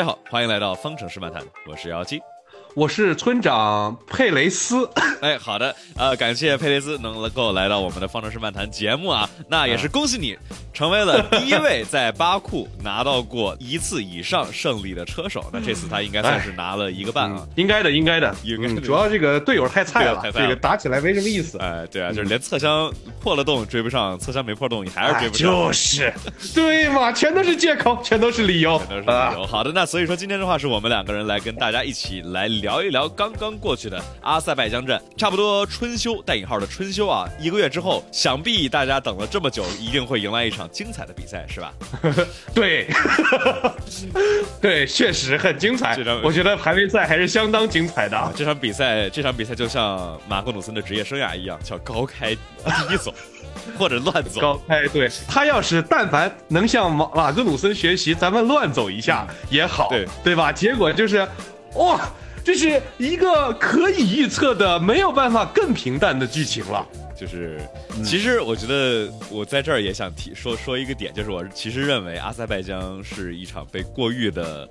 大家好，欢迎来到方程式漫谈，我是姚七。我是村长佩雷斯，哎，好的，呃，感谢佩雷斯能够来到我们的方程式漫谈节目啊，那也是恭喜你成为了第一位在巴库拿到过一次以上胜利的车手。那这次他应该算是拿了一个半啊，应该的，应该的，应该。主要这个队友太菜了，这个打起来没什么意思。哎，对啊，就是连侧箱破了洞追不上，侧箱没破洞你还是追不上，就是，对嘛，全都是借口，全都是理由，全都是理由。好的，那所以说今天的话是我们两个人来跟大家一起来聊一聊刚。刚过去的阿塞拜疆站，差不多春休带引号的春休啊，一个月之后，想必大家等了这么久，一定会迎来一场精彩的比赛，是吧？对，对，确实很精彩。我觉得排位赛还是相当精彩的。这场比赛，这场比赛就像马格努森的职业生涯一样，叫高开低走，或者乱走。高开，对他要是但凡能向马马格努森学习，咱们乱走一下也好，对对吧？结果就是，哇！这是一个可以预测的，没有办法更平淡的剧情了。就是，其实我觉得我在这儿也想提说说一个点，就是我其实认为阿塞拜疆是一场被过誉的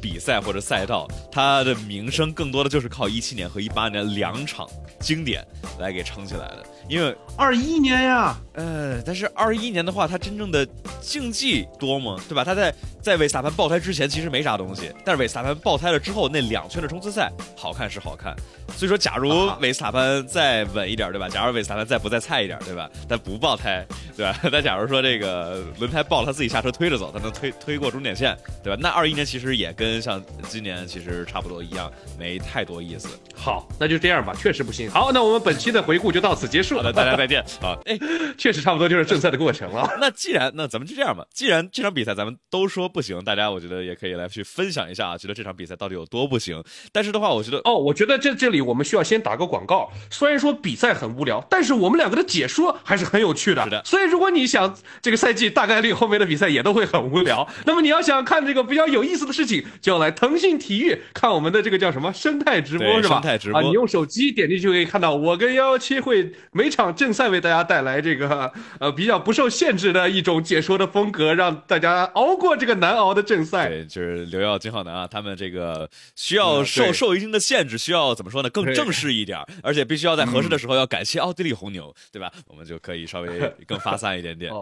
比赛或者赛道，他的名声更多的就是靠一七年和一八年两场经典来给撑起来的。因为二一年呀，呃，但是二一年的话，它真正的竞技多吗？对吧？他在在韦斯塔潘爆胎之前其实没啥东西，但是韦斯塔潘爆胎了之后，那两圈的冲刺赛好看是好看。所以说，假如韦斯塔潘再稳一点，对吧？假如韦斯塔潘再不再菜一点，对吧？但不爆胎，对吧？但假如说这个轮胎爆了，他自己下车推着走，他能推推过终点线，对吧？那二一年其实也跟像今年其实差不多一样，没太多意思。好，那就这样吧，确实不行。好，那我们本期的回顾就到此结束。好的，大家再见啊！哎，确实差不多就是正赛的过程了。那既然那咱们就这样吧，既然这场比赛咱们都说不行，大家我觉得也可以来去分享一下啊，觉得这场比赛到底有多不行。但是的话，我觉得哦，我觉得这这里我们需要先打个广告。虽然说比赛很无聊，但是我们两个的解说还是很有趣的。是的。所以如果你想这个赛季大概率后面的比赛也都会很无聊，那么你要想看这个比较有意思的事情，就要来腾讯体育看我们的这个叫什么生态直播是吧？生态直播啊，你用手机点进去就可以看到我跟幺幺七会每场正赛为大。大家带来这个呃比较不受限制的一种解说的风格，让大家熬过这个难熬的正赛。对，就是刘耀、金浩南啊，他们这个需要受受一定的限制，需要怎么说呢？更正式一点，而且必须要在合适的时候要感谢奥地利红牛，对吧？我们就可以稍微更发散一点点。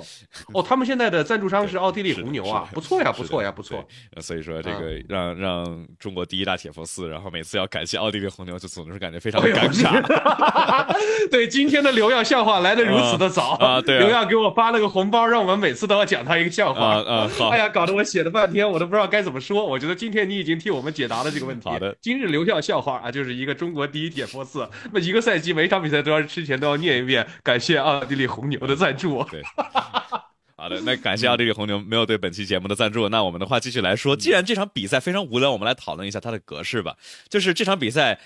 哦，他们现在的赞助商是奥地利 红牛啊，不错呀，不错呀，不错。所以说这个让让中国第一大铁佛寺，然后每次要感谢奥地利红牛，就总是感觉非常的尴尬。对，今天的刘耀笑话来的。如此的早啊！对，刘耀给我发了个红包，让我们每次都要讲他一个笑话。啊，好。哎呀，搞得我写了半天，我都不知道该怎么说。我觉得今天你已经替我们解答了这个问题。好的，今日留校笑话啊，就是一个中国第一铁佛寺，那一个赛季每场比赛都要之前都要念一遍，感谢奥地利红牛的赞助。对，那感谢奥地利红牛没有对本期节目的赞助。那我们的话继续来说，既然这场比赛非常无聊，我们来讨论一下它的格式吧。就是这场比赛。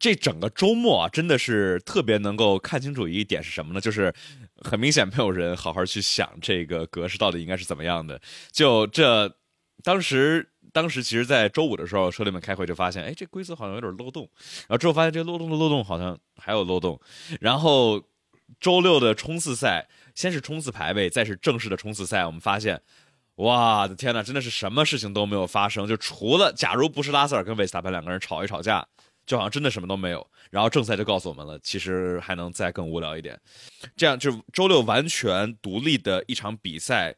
这整个周末啊，真的是特别能够看清楚一点是什么呢？就是很明显没有人好好去想这个格式到底应该是怎么样的。就这，当时当时其实，在周五的时候，车队们开会就发现，哎，这规则好像有点漏洞。然后之后发现，这漏洞的漏洞好像还有漏洞。然后周六的冲刺赛，先是冲刺排位，再是正式的冲刺赛，我们发现，哇的天呐，真的是什么事情都没有发生，就除了假如不是拉塞尔跟维斯塔潘两个人吵一吵架。就好像真的什么都没有，然后正赛就告诉我们了，其实还能再更无聊一点。这样就周六完全独立的一场比赛，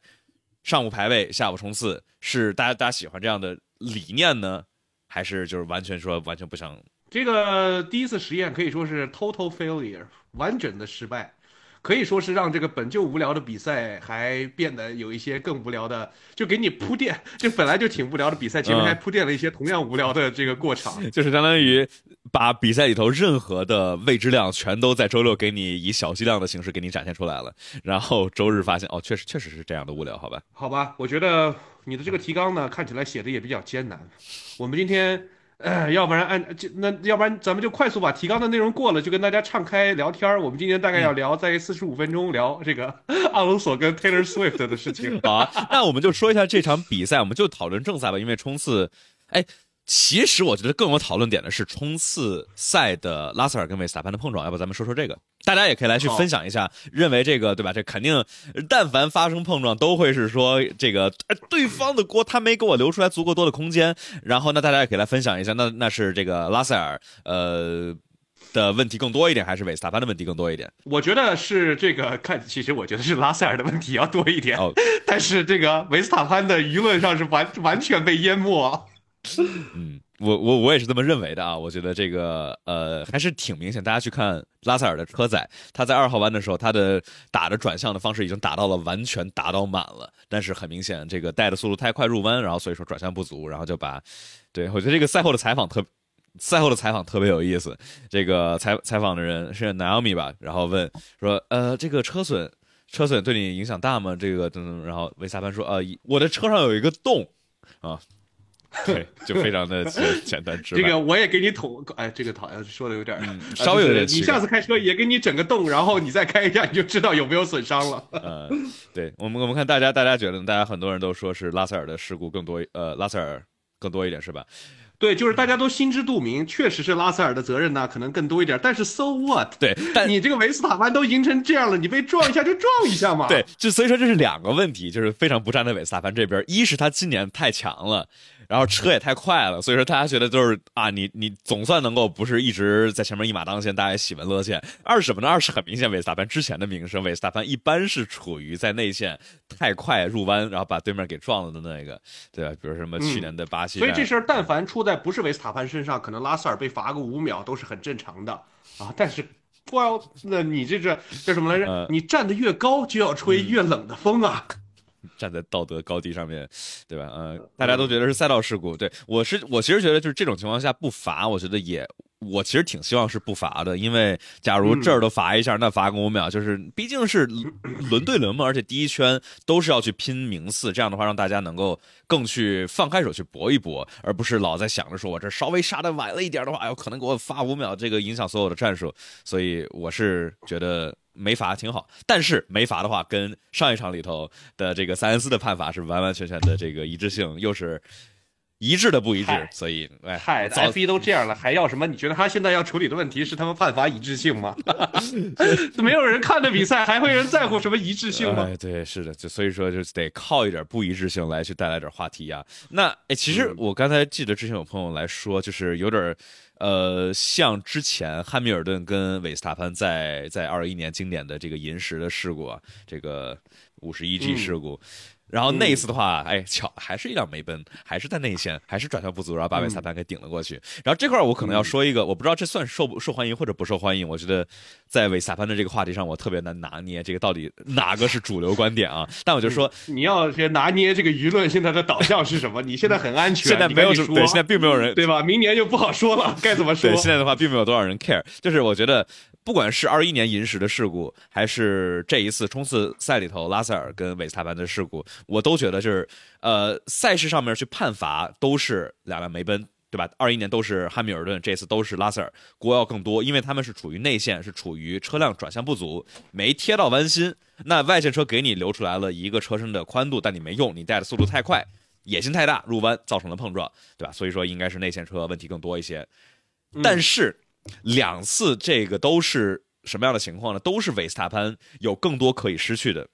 上午排位，下午冲刺，是大家大家喜欢这样的理念呢，还是就是完全说完全不想？这个第一次实验可以说是 total failure，完整的失败。可以说是让这个本就无聊的比赛还变得有一些更无聊的，就给你铺垫，就本来就挺无聊的比赛，前面还铺垫了一些同样无聊的这个过场，就是相当于把比赛里头任何的未知量全都在周六给你以小剂量的形式给你展现出来了，然后周日发现哦，确实确实是这样的无聊，好吧？好吧，我觉得你的这个提纲呢看起来写的也比较艰难，我们今天。呃，要不然按就那，要不然咱们就快速把提纲的内容过了，就跟大家畅开聊天儿我们今天大概要聊在四十五分钟聊这个 阿隆索跟 Taylor Swift 的事情。好啊，那我们就说一下这场比赛，我们就讨论正赛吧。因为冲刺，哎，其实我觉得更有讨论点的是冲刺赛的拉塞尔跟维斯塔潘的碰撞。要不咱们说说这个？大家也可以来去分享一下，认为这个对吧？这肯定，但凡发生碰撞，都会是说这个对方的锅他没给我留出来足够多的空间。然后呢，大家也可以来分享一下，那那是这个拉塞尔呃的问题更多一点，还是维斯塔潘的问题更多一点？我觉得是这个看，其实我觉得是拉塞尔的问题要多一点。哦，但是这个维斯塔潘的舆论上是完完全被淹没。嗯。我我我也是这么认为的啊，我觉得这个呃还是挺明显。大家去看拉塞尔的车载，他在二号弯的时候，他的打的转向的方式已经打到了完全打到满了，但是很明显这个带的速度太快入弯，然后所以说转向不足，然后就把，对我觉得这个赛后的采访特赛后的采访特别有意思。这个采采访的人是 Naomi 吧，然后问说呃这个车损车损对你影响大吗？这个等等，然后维萨潘说呃我的车上有一个洞啊。对，就非常的简简单直白。这个我也给你捅，哎，这个好像说的有点，稍微有点。你下次开车也给你整个洞，然后你再开一下，你就知道有没有损伤了。呃，对我们我们看大家，大家觉得，大家很多人都说是拉塞尔的事故更多，呃，拉塞尔更多一点是吧？对，就是大家都心知肚明，确实是拉塞尔的责任呢，可能更多一点。但是 so what？对，但你这个维斯塔潘都赢成这样了，你被撞一下就撞一下嘛。对，就所以说这是两个问题，就是非常不站在维斯塔潘这边。一是他今年太强了。然后车也太快了，所以说大家觉得就是啊，你你总算能够不是一直在前面一马当先，大家喜闻乐见。二是什么呢？二是很明显，维斯塔潘之前的名声，维斯塔潘一般是处于在内线太快入弯，然后把对面给撞了的那个，对吧？比如什么去年的巴西。所以这事儿但凡出在不是维斯塔潘身上，可能拉塞尔被罚个五秒都是很正常的啊。但是，哇，那你这这叫什么来着？你站得越高，就要吹越冷的风啊。站在道德高地上面，对吧？呃，大家都觉得是赛道事故。对我是，我其实觉得就是这种情况下不罚，我觉得也，我其实挺希望是不罚的。因为假如这儿都罚一下，那罚个五秒，就是毕竟是轮对轮嘛，而且第一圈都是要去拼名次，这样的话让大家能够更去放开手去搏一搏，而不是老在想着说我这稍微刹的晚了一点的话，哎呦，可能给我罚五秒，这个影响所有的战术。所以我是觉得。没罚挺好，但是没罚的话，跟上一场里头的这个塞恩斯的判罚是完完全全的这个一致性，又是一致的不一致，所以哎，嗨，F 一都这样了，还要什么？你觉得他现在要处理的问题是他们判罚一致性吗？没有人看的比赛，还会人在乎什么一致性吗？哎对，是的，就所以说就得靠一点不一致性来去带来点话题呀。那哎，其实我刚才记得之前有朋友来说，就是有点。呃，像之前汉密尔顿跟韦斯塔潘在在二一年经典的这个银石的事故啊，这个五十一 G 事故。然后那一次的话，哎，巧还是一辆梅奔，还是在内线，还是转向不足，然后把韦斯塔潘给顶了过去。然后这块我可能要说一个，我不知道这算受不受欢迎或者不受欢迎。我觉得在韦斯塔潘的这个话题上，我特别难拿捏这个到底哪个是主流观点啊？但我就说，你要先拿捏这个舆论现在的导向是什么？你现在很安全，现在没有对，现在并没有人对吧？明年就不好说了，该怎么说？对，现在的话并没有多少人 care，就是我觉得。不管是二一年银石的事故，还是这一次冲刺赛里头拉塞尔跟韦斯塔潘的事故，我都觉得就是，呃，赛事上面去判罚都是两辆梅奔，对吧？二一年都是汉密尔顿，这次都是拉塞尔，锅要更多，因为他们是处于内线，是处于车辆转向不足，没贴到弯心。那外线车给你留出来了一个车身的宽度，但你没用，你带的速度太快，野心太大，入弯造成了碰撞，对吧？所以说应该是内线车问题更多一些，但是。两次这个都是什么样的情况呢？都是维斯塔潘有更多可以失去的，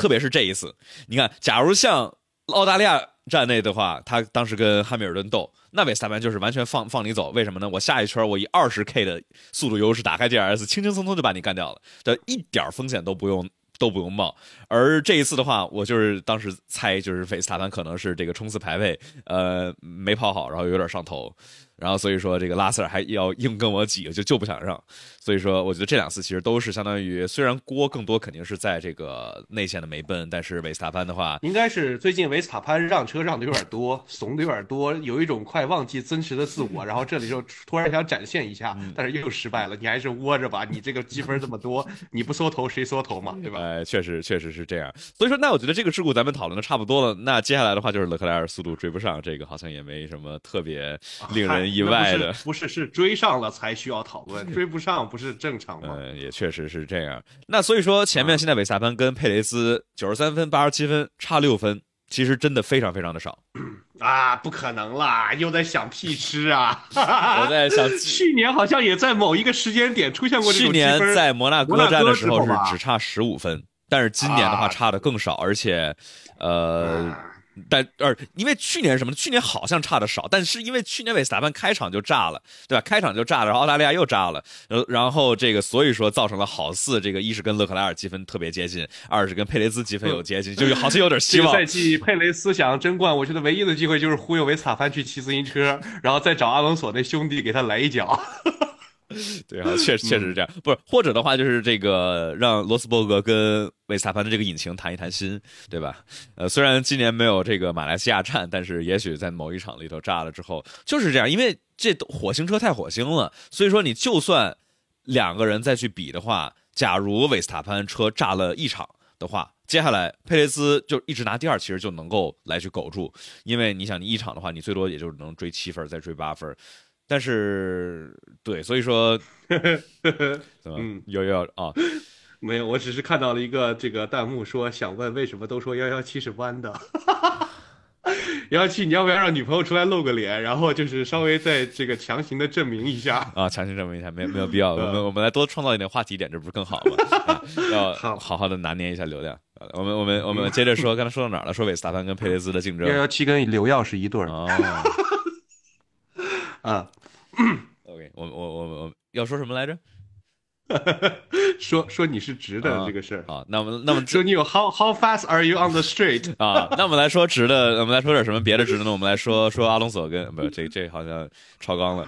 特别是这一次。你看，假如像澳大利亚站内的话，他当时跟汉密尔顿斗，那维斯塔潘就是完全放放你走。为什么呢？我下一圈我以二十 K 的速度优势打开 DRS，轻轻松松就把你干掉了，这一点风险都不用都不用冒。而这一次的话，我就是当时猜，就是韦斯塔潘可能是这个冲刺排位呃没跑好，然后有点上头。然后所以说这个拉塞尔还要硬跟我挤，就就不想让。所以说我觉得这两次其实都是相当于，虽然锅更多肯定是在这个内线的梅奔，但是维斯塔潘的话，应该是最近维斯塔潘让车让的有点多，怂的有点多，有一种快忘记真实的自我，然后这里就突然想展现一下，但是又失败了。你还是窝着吧，你这个积分这么多，你不缩头谁缩头嘛，对吧？哎，确实确实是这样。所以说那我觉得这个事故咱们讨论的差不多了，那接下来的话就是勒克莱尔速度追不上，这个好像也没什么特别令人。意外的不是是追上了才需要讨论，追不上不是正常吗？嗯，也确实是这样。那所以说前面现在韦萨潘跟佩雷斯九十三分八十七分差六分，其实真的非常非常的少。啊，不可能啦，又在想屁吃啊！我在想，去年好像也在某一个时间点出现过这种去年在摩纳哥站的时候是只差十五分，但是今年的话啊差的更少，而且，呃。但呃，因为去年什么呢？去年好像差的少，但是因为去年韦斯塔潘开场就炸了，对吧？开场就炸了，然后澳大利亚又炸了，呃，然后这个所以说造成了好似这个一是跟勒克莱尔积分特别接近，二是跟佩雷兹积分有接近，就是好像有点希望这个赛。季佩雷斯想争冠，我觉得唯一的机会就是忽悠维斯塔潘去骑自行车，然后再找阿隆索那兄弟给他来一脚。对啊，确实确实是这样，不是或者的话就是这个让罗斯伯格跟维斯塔潘的这个引擎谈一谈心，对吧？呃，虽然今年没有这个马来西亚站，但是也许在某一场里头炸了之后就是这样，因为这火星车太火星了，所以说你就算两个人再去比的话，假如维斯塔潘车炸了一场的话。接下来，佩雷斯就一直拿第二，其实就能够来去苟住，因为你想，你一场的话，你最多也就是能追七分，再追八分，但是对，所以说，怎么嗯又要啊？没有，我只是看到了一个这个弹幕说，想问为什么都说幺幺七是弯的？幺幺七，你要不要让女朋友出来露个脸，然后就是稍微再这个强行的证明一下？啊，强行证明一下，没有没有必要，我们我们来多创造一点话题点，这不是更好吗？啊、要好好好的拿捏一下流量。呃我们我们我们接着说，刚才说到哪儿了？说韦斯达潘跟佩雷兹的竞争幺幺七跟刘耀是一对儿哦。啊。OK，我我我我要说什么来着？说说你是直的啊这个事儿，啊，那我们那么说你有 how how fast are you on the street？啊，那我们来说直的，我们来说点什么别的直的呢？我们来说说阿隆索跟不，这这好像超纲了。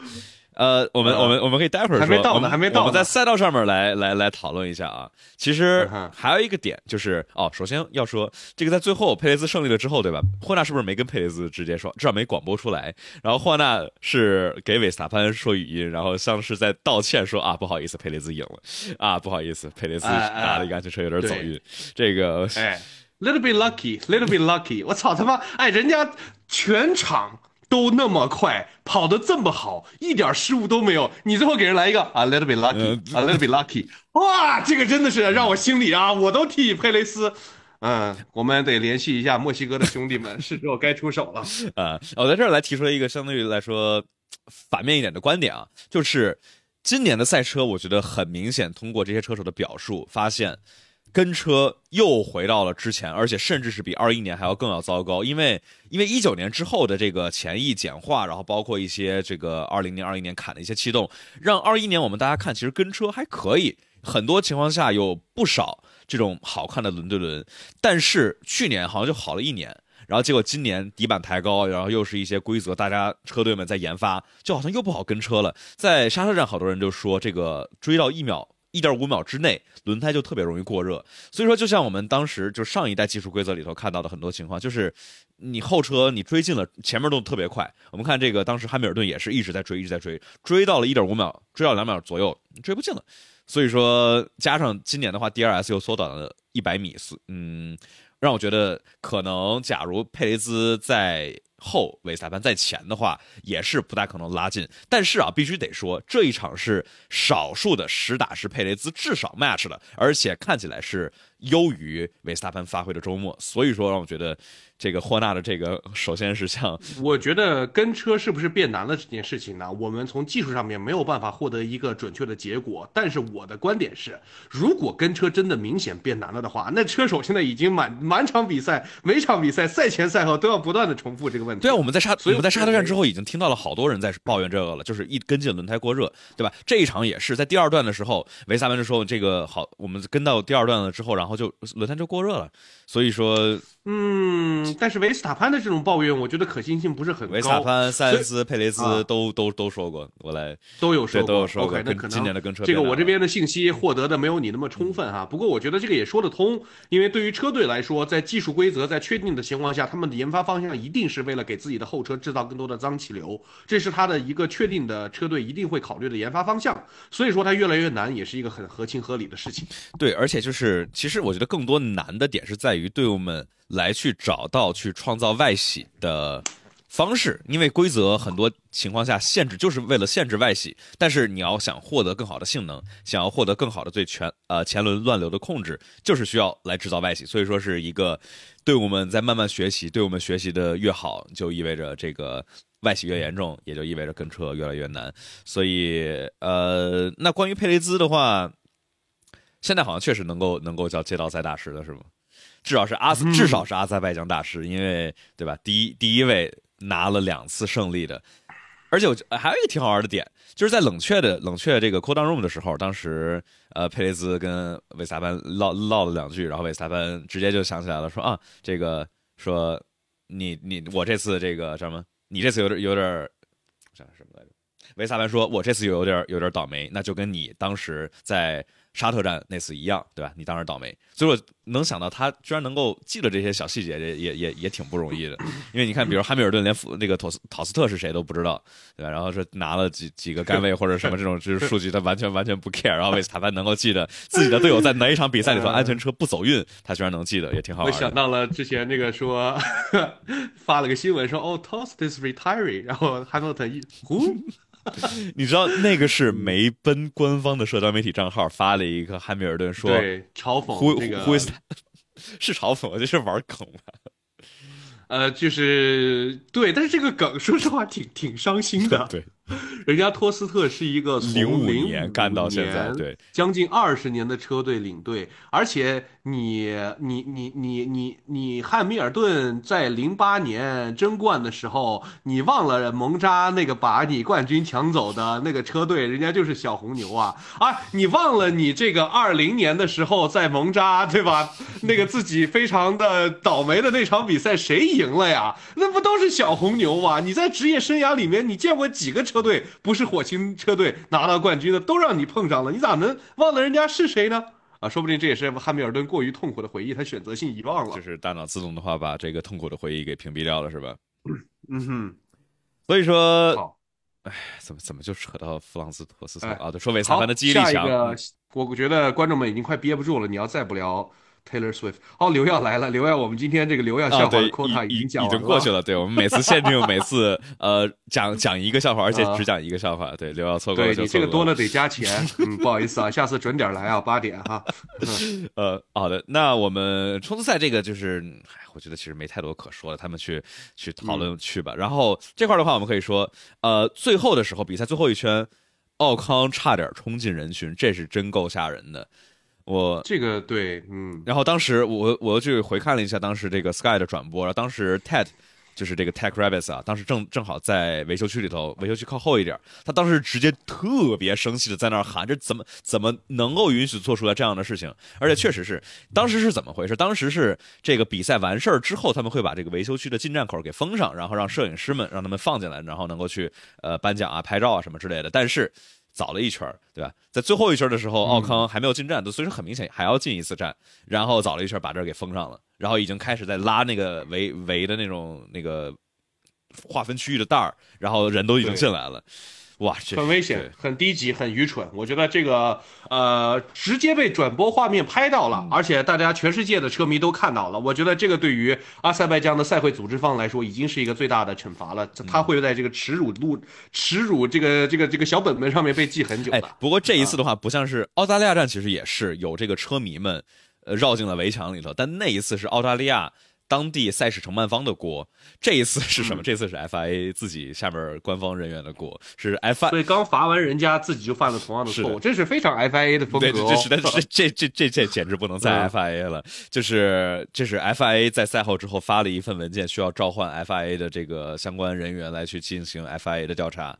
呃，我们我们我们可以待会儿说，还没到呢我们还没到呢我们在赛道上面来来来讨论一下啊。其实还有一个点就是，哦，首先要说这个，在最后佩雷兹胜利了之后，对吧？霍纳是不是没跟佩雷兹直接说，至少没广播出来？然后霍纳是给韦斯塔潘说语音，然后像是在道歉说啊，不好意思，佩雷兹赢了啊，不好意思，佩雷兹哎哎打了一个安全车，有点走对运。这个哎，little bit lucky，little bit lucky，我操他妈！哎，人家全场都那么快，跑得这么好，一点失误都没有，你最后给人来一个啊，little bit lucky，嗯啊，little bit lucky，哇，这个真的是让我心里啊，我都替佩雷斯。嗯，我们得联系一下墨西哥的兄弟们，是时候该出手了。啊，我在这儿来提出一个相对于来说反面一点的观点啊，就是今年的赛车，我觉得很明显，通过这些车手的表述，发现跟车又回到了之前，而且甚至是比二一年还要更要糟糕，因为因为一九年之后的这个前翼简化，然后包括一些这个二零年、二一年砍的一些气动，让二一年我们大家看，其实跟车还可以，很多情况下有不少这种好看的轮对轮，但是去年好像就好了一年。然后结果今年底板抬高，然后又是一些规则，大家车队们在研发，就好像又不好跟车了。在刹车站，好多人就说这个追到一秒。一点五秒之内，轮胎就特别容易过热，所以说就像我们当时就上一代技术规则里头看到的很多情况，就是你后车你追进了，前面都特别快。我们看这个当时汉密尔顿也是一直在追，一直在追，追到了一点五秒，追到两秒左右，追不进了。所以说加上今年的话，DRS 又缩短了一百米，嗯，让我觉得可能假如佩雷兹在后，韦斯塔潘在前的话，也是不大可能拉近。但是啊，必须得说，这一场是少数的实打实佩雷兹至少 match 了，而且看起来是优于维斯塔潘发挥的周末。所以说，让我觉得这个霍纳的这个，首先是像我觉得跟车是不是变难了这件事情呢？我们从技术上面没有办法获得一个准确的结果。但是我的观点是，如果跟车真的明显变难了的话，那车手现在已经满 满场比赛，每场比赛赛前赛后都要不断的重复这个问题。对啊，我们在沙所以我们在沙特站之后已经听到了好多人在抱怨这个了，就是一跟进轮胎过热，对吧？这一场也是在第二段的时候，维斯塔潘就说这个好，我们跟到第二段了之后，然后就轮胎就过热了，所以说嗯，但是维斯塔潘的这种抱怨，我觉得可信性不是很高。维斯塔潘、塞恩斯、佩雷兹啊都都都说过，我来都有说过，都有说过 OK，那跟可能今年的跟车这个我这边的信息获得的没有你那么充分哈。不过我觉得这个也说得通，因为对于车队来说，在技术规则在确定的情况下，他们的研发方向一定是为了给自己的后车制造更多的脏气流，这是他的一个确定的车队一定会考虑的研发方向。所以说它越来越难，也是一个很合情合理的事情。对，而且就是其实我觉得更多难的点是在于队伍们来去找到去创造外洗的方式，因为规则很多情况下限制就是为了限制外洗，但是你要想获得更好的性能，想要获得更好的对全呃前轮乱流的控制，就是需要来制造外洗，所以说是一个队伍们在慢慢学习，队伍们学习的越好，就意味着这个外洗越严重，也就意味着跟车越来越难。所以呃，那关于佩雷兹的话，现在好像确实能够能够叫街道赛大师了，是吗？至少是阿斯，至少是阿塞拜疆大师，因为对吧？第一第一位。拿了两次胜利的，而且我还有一个挺好玩的点，就是在冷却的冷却这个 cooldown room 的时候，当时呃佩雷兹跟维萨班唠唠了两句，然后维萨班直接就想起来了，说啊这个说你你我这次这个什么，你这次有点有点想什么来着？维萨班说我这次有点有点倒霉，那就跟你当时在。沙特站那次一样，对吧？你当时倒霉，所以我能想到他居然能够记得这些小细节，也也也也挺不容易的。因为你看，比如汉密尔顿连那个托斯陶斯特是谁都不知道，对吧？然后是拿了几几个杆位或者什么这种就是数据，他完全完全不 care。然后维斯塔潘能够记得自己的队友在哪一场比赛里头安全车不走运，他居然能记得，也挺好玩。我想到了之前那个说 发了个新闻说哦，Tost is retiring，然后汉密尔顿一呼。你知道那个是梅奔官方的社交媒体账号发了一个汉密尔顿说对嘲讽这个 是嘲讽，这是玩梗吧？呃，就是对，但是这个梗说实话挺挺伤心的。对。人家托斯特是一个从零五年干到现在，对，将近二十年的车队领队，而且你你你你你你汉密尔顿在零八年争冠的时候，你忘了蒙扎那个把你冠军抢走的那个车队，人家就是小红牛啊啊！你忘了你这个二零年的时候在蒙扎对吧？那个自己非常的倒霉的那场比赛谁赢了呀？那不都是小红牛吗？你在职业生涯里面你见过几个车？队不是火星车队拿到冠军的，都让你碰上了，你咋能忘了人家是谁呢？啊，说不定这也是汉密尔顿过于痛苦的回忆，他选择性遗忘了。就是大脑自动的话，把这个痛苦的回忆给屏蔽掉了，是吧？嗯哼。所以说，哎，怎么怎么就扯到弗朗斯托斯特啊？对，说韦萨潘的记忆力强。下我觉得观众们已经快憋不住了，你要再不聊。Taylor Swift，哦，刘耀来了，刘耀，我们今天这个刘耀笑话的 quota 已经讲已经过去了。对我们每次限定每次呃讲讲一个笑话，而且只讲一个笑话。对刘耀错过了对你这个多了得加钱，嗯，不好意思啊，下次准点来啊，八点哈。呃，好的，那我们冲刺赛这个就是，我觉得其实没太多可说的，他们去去讨论去吧。然后这块的话，我们可以说，呃，最后的时候比赛最后一圈，奥康差点冲进人群，这是真够吓人的。我这个对，嗯，然后当时我我又去回看了一下当时这个 Sky 的转播，然后当时 Ted 就是这个 Tech Rabbits 啊，当时正正好在维修区里头，维修区靠后一点，他当时直接特别生气的在那儿喊，这怎么怎么能够允许做出来这样的事情？而且确实是，当时是怎么回事？当时是这个比赛完事儿之后，他们会把这个维修区的进站口给封上，然后让摄影师们让他们放进来，然后能够去呃颁奖啊、拍照啊什么之类的。但是早了一圈对吧？在最后一圈的时候，奥康还没有进站，所以说很明显还要进一次站。然后早了一圈把这儿给封上了，然后已经开始在拉那个围围的那种那个划分区域的带儿，然后人都已经进来了。哇，很危险，很低级，很愚蠢。我觉得这个呃，直接被转播画面拍到了，而且大家全世界的车迷都看到了。我觉得这个对于阿塞拜疆的赛会组织方来说，已经是一个最大的惩罚了。他会在这个耻辱录、耻辱这个这个这个小本本上面被记很久的。不过这一次的话，不像是澳大利亚站，其实也是有这个车迷们呃绕进了围墙里头，但那一次是澳大利亚。当地赛事承办方的锅，这一次是什么？这次是 FIA 自己下面官方人员的锅，是 FIA。所以刚罚完人家，自己就犯了同样的错误，这是非常 FIA 的风格。对这实在是 这这这这简直不能再 FIA 了。就是这是 FIA 在赛后之后发了一份文件，需要召唤 FIA 的这个相关人员来去进行 FIA 的调查，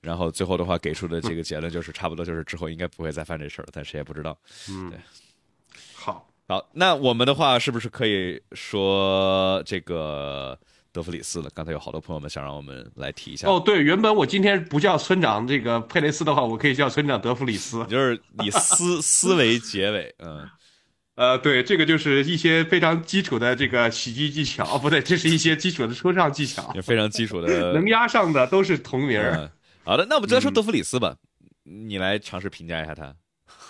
然后最后的话给出的这个结论就是差不多就是之后应该不会再犯这事儿了，但谁也不知道。嗯，对，好。那我们的话是不是可以说这个德弗里斯了？刚才有好多朋友们想让我们来提一下。哦，对，原本我今天不叫村长这个佩雷斯的话，我可以叫村长德弗里斯，就是以思思维结尾，嗯，呃，对，这个就是一些非常基础的这个喜剧技巧，哦，不对，这是一些基础的说唱技巧，非常基础的，能压上的都是同名。好的，那我们就来说德弗里斯吧，你来尝试评价一下他。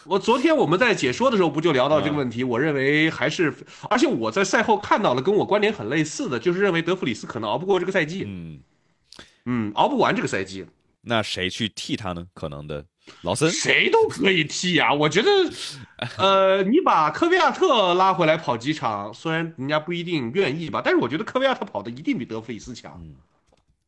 我昨天我们在解说的时候不就聊到这个问题？我认为还是，而且我在赛后看到了跟我观点很类似的，就是认为德弗里斯可能熬不过这个赛季，嗯，嗯，熬不完这个赛季。那谁去替他呢？可能的劳森，谁都可以替呀、我觉得，呃，你把科维亚特拉回来跑几场，虽然人家不一定愿意吧，但是我觉得科维亚特跑的一定比德弗里斯强。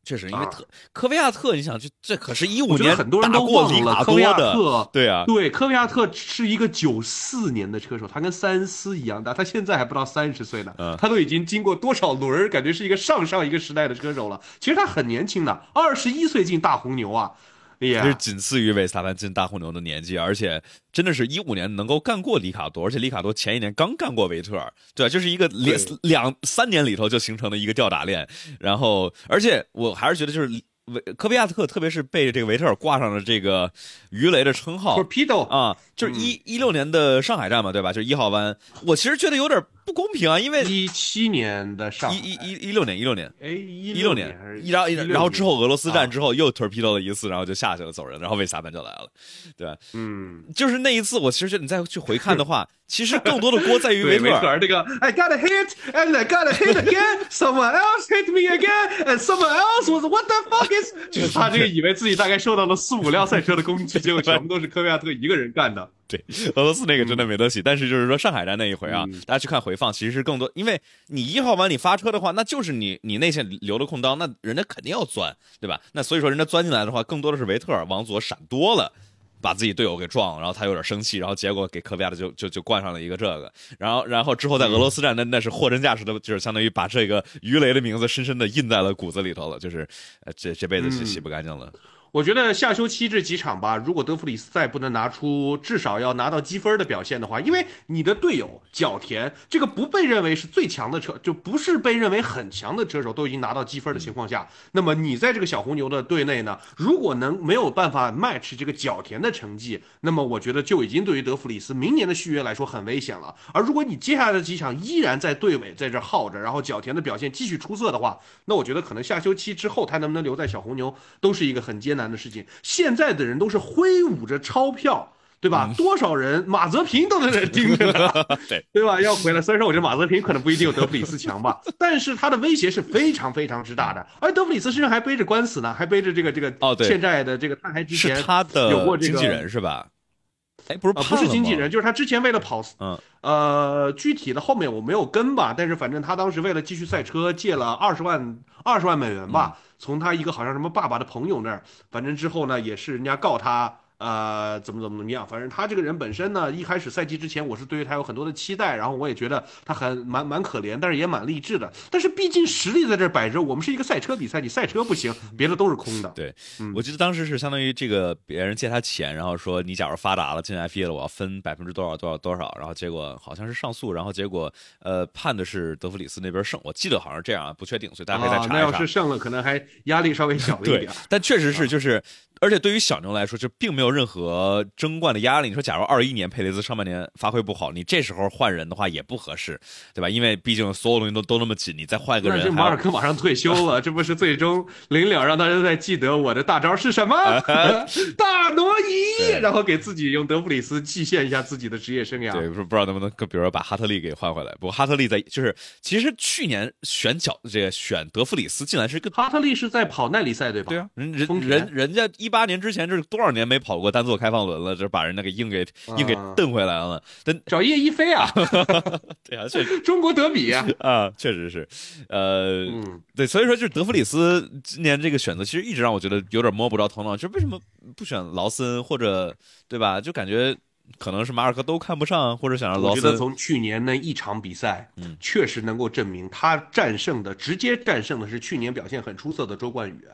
确实，因为啊特科维亚特，你想这这可是一五年很多人都忘了科维亚的，特。对啊，对，科维亚特是一个九四年的车手，他跟塞恩斯一样大，他现在还不到三十岁呢，嗯他都已经经过多少轮儿，感觉是一个上上一个时代的车手了。其实他很年轻的，二十一岁进大红牛啊，是，仅次于维斯塔潘进大红牛的年纪，而且真的是一五年能够干过里卡多，而且里卡多前一年刚干过维特尔，对，就是一个两两三年里头就形成了一个吊打链，然后而且我还是觉得就是维科比亚特，特别是被这个维特尔挂上了这个鱼雷的称号。Torpedo 啊，就是一一六年的上海站嘛，对吧？就是一号弯，我其实觉得有点不公平啊，因为一七年的上一一一一六年一六年。哎一一六年一然后然后之后俄罗斯站啊之后又 torpedo 了一次，然后就下去了走人，然后维斯塔潘就来了，对吧？嗯，就是那一次，我其实觉得你再去回看的话，其实更多的锅在于对，维特尔。尔这个 I got a hit and I got a hit again, someone else hit me again, and someone else was what the fuck is？就是他这个以为自己大概受到了四五辆赛车的攻击，结果全部都是科维亚特一个人干的。对，俄罗斯那个真的没得洗。但是就是说上海站那一回啊，嗯大家去看回放，其实是更多，因为你一号弯你发车的话，那就是你你内线留的空当，那人家肯定要钻，对吧？那所以说人家钻进来的话，更多的是维特尔往左闪多了。把自己队友给撞了，然后他有点生气，然后结果给科比亚的就就就灌上了一个这个，然后然后之后在俄罗斯站那那是货真价实的，就是相当于把这个鱼雷的名字深深的印在了骨子里头了，就是呃这这辈子洗洗不干净了。我觉得下休期这几场吧，如果德弗里斯再不能拿出至少要拿到积分的表现的话，因为你的队友角田这个不被认为是最强的车，就不是被认为很强的车手都已经拿到积分的情况下，那么你在这个小红牛的队内呢，如果能没有办法 match 这个角田的成绩，那么我觉得就已经对于德弗里斯明年的续约来说很危险了。而如果你接下来的几场依然在队尾在这耗着，然后角田的表现继续出色的话，那我觉得可能下休期之后他能不能留在小红牛都是一个很艰难的事情。现在的人都是挥舞着钞票。对吧？多少人马泽平都在那盯着呢，对对吧？要回来。虽然说我觉得马泽平可能不一定有德弗里斯强吧，但是他的威胁是非常非常之大的。而德弗里斯身上还背着官司呢，还背着这个这个哦对欠债的这个，他还之前他的有过这个经纪人是吧？哎，不是不是经纪人，就是他之前为了跑，嗯，呃，具体的后面我没有跟吧，但是反正他当时为了继续赛车，借了二十万二十万美元吧，从他一个好像什么爸爸的朋友那儿，反正之后呢，也是人家告他。呃，怎么怎么怎么样？反正他这个人本身呢，一开始赛季之前，我是对于他有很多的期待，然后我也觉得他很蛮蛮可怜，但是也蛮励志的。但是毕竟实力在这儿摆着，我们是一个赛车比赛，你赛车不行，别的都是空的。对，嗯我记得当时是相当于这个别人借他钱，然后说你假如发达了进 F1 了，我要分百分之多少多少多少，然后结果好像是上诉，然后结果呃判的是德弗里斯那边胜，我记得好像是这样啊，不确定，所以大家可以再啊，那要查一查。是胜了，可能还压力稍微小了一 对点。，但确实啊是就是。而且对于小牛来说，就并没有任何争冠的压力。你说，假如二一年佩雷兹上半年发挥不好，你这时候换人的话也不合适，对吧？因为毕竟所有东西都都那么紧，你再换一个人马尔科马上退休了，这不是最终临了让大家再记得我的大招是什么？大挪移，然后给自己用德弗里斯祭献一下自己的职业生涯。对，不不知道能不能，比如说把哈特利给换回来。不过哈特利在就是，其实去年选角这个选德弗里斯进来是一个哈特利是在跑耐力赛对吧？对啊，人人人人家一八年之前这是多少年没跑过单座开放轮了，这把人家给硬给硬给啊蹬回来了。但找叶一飞啊，对啊，确实 中国德比啊。啊，确实是，呃，嗯，对，所以说就是德弗里斯今年这个选择，其实一直让我觉得有点摸不着头脑，就是为什么不选劳森或者对吧？就感觉可能是马尔科都看不上，或者想让劳森我觉得从去年那一场比赛，嗯确实能够证明他战胜的直接战胜的是去年表现很出色的周冠宇。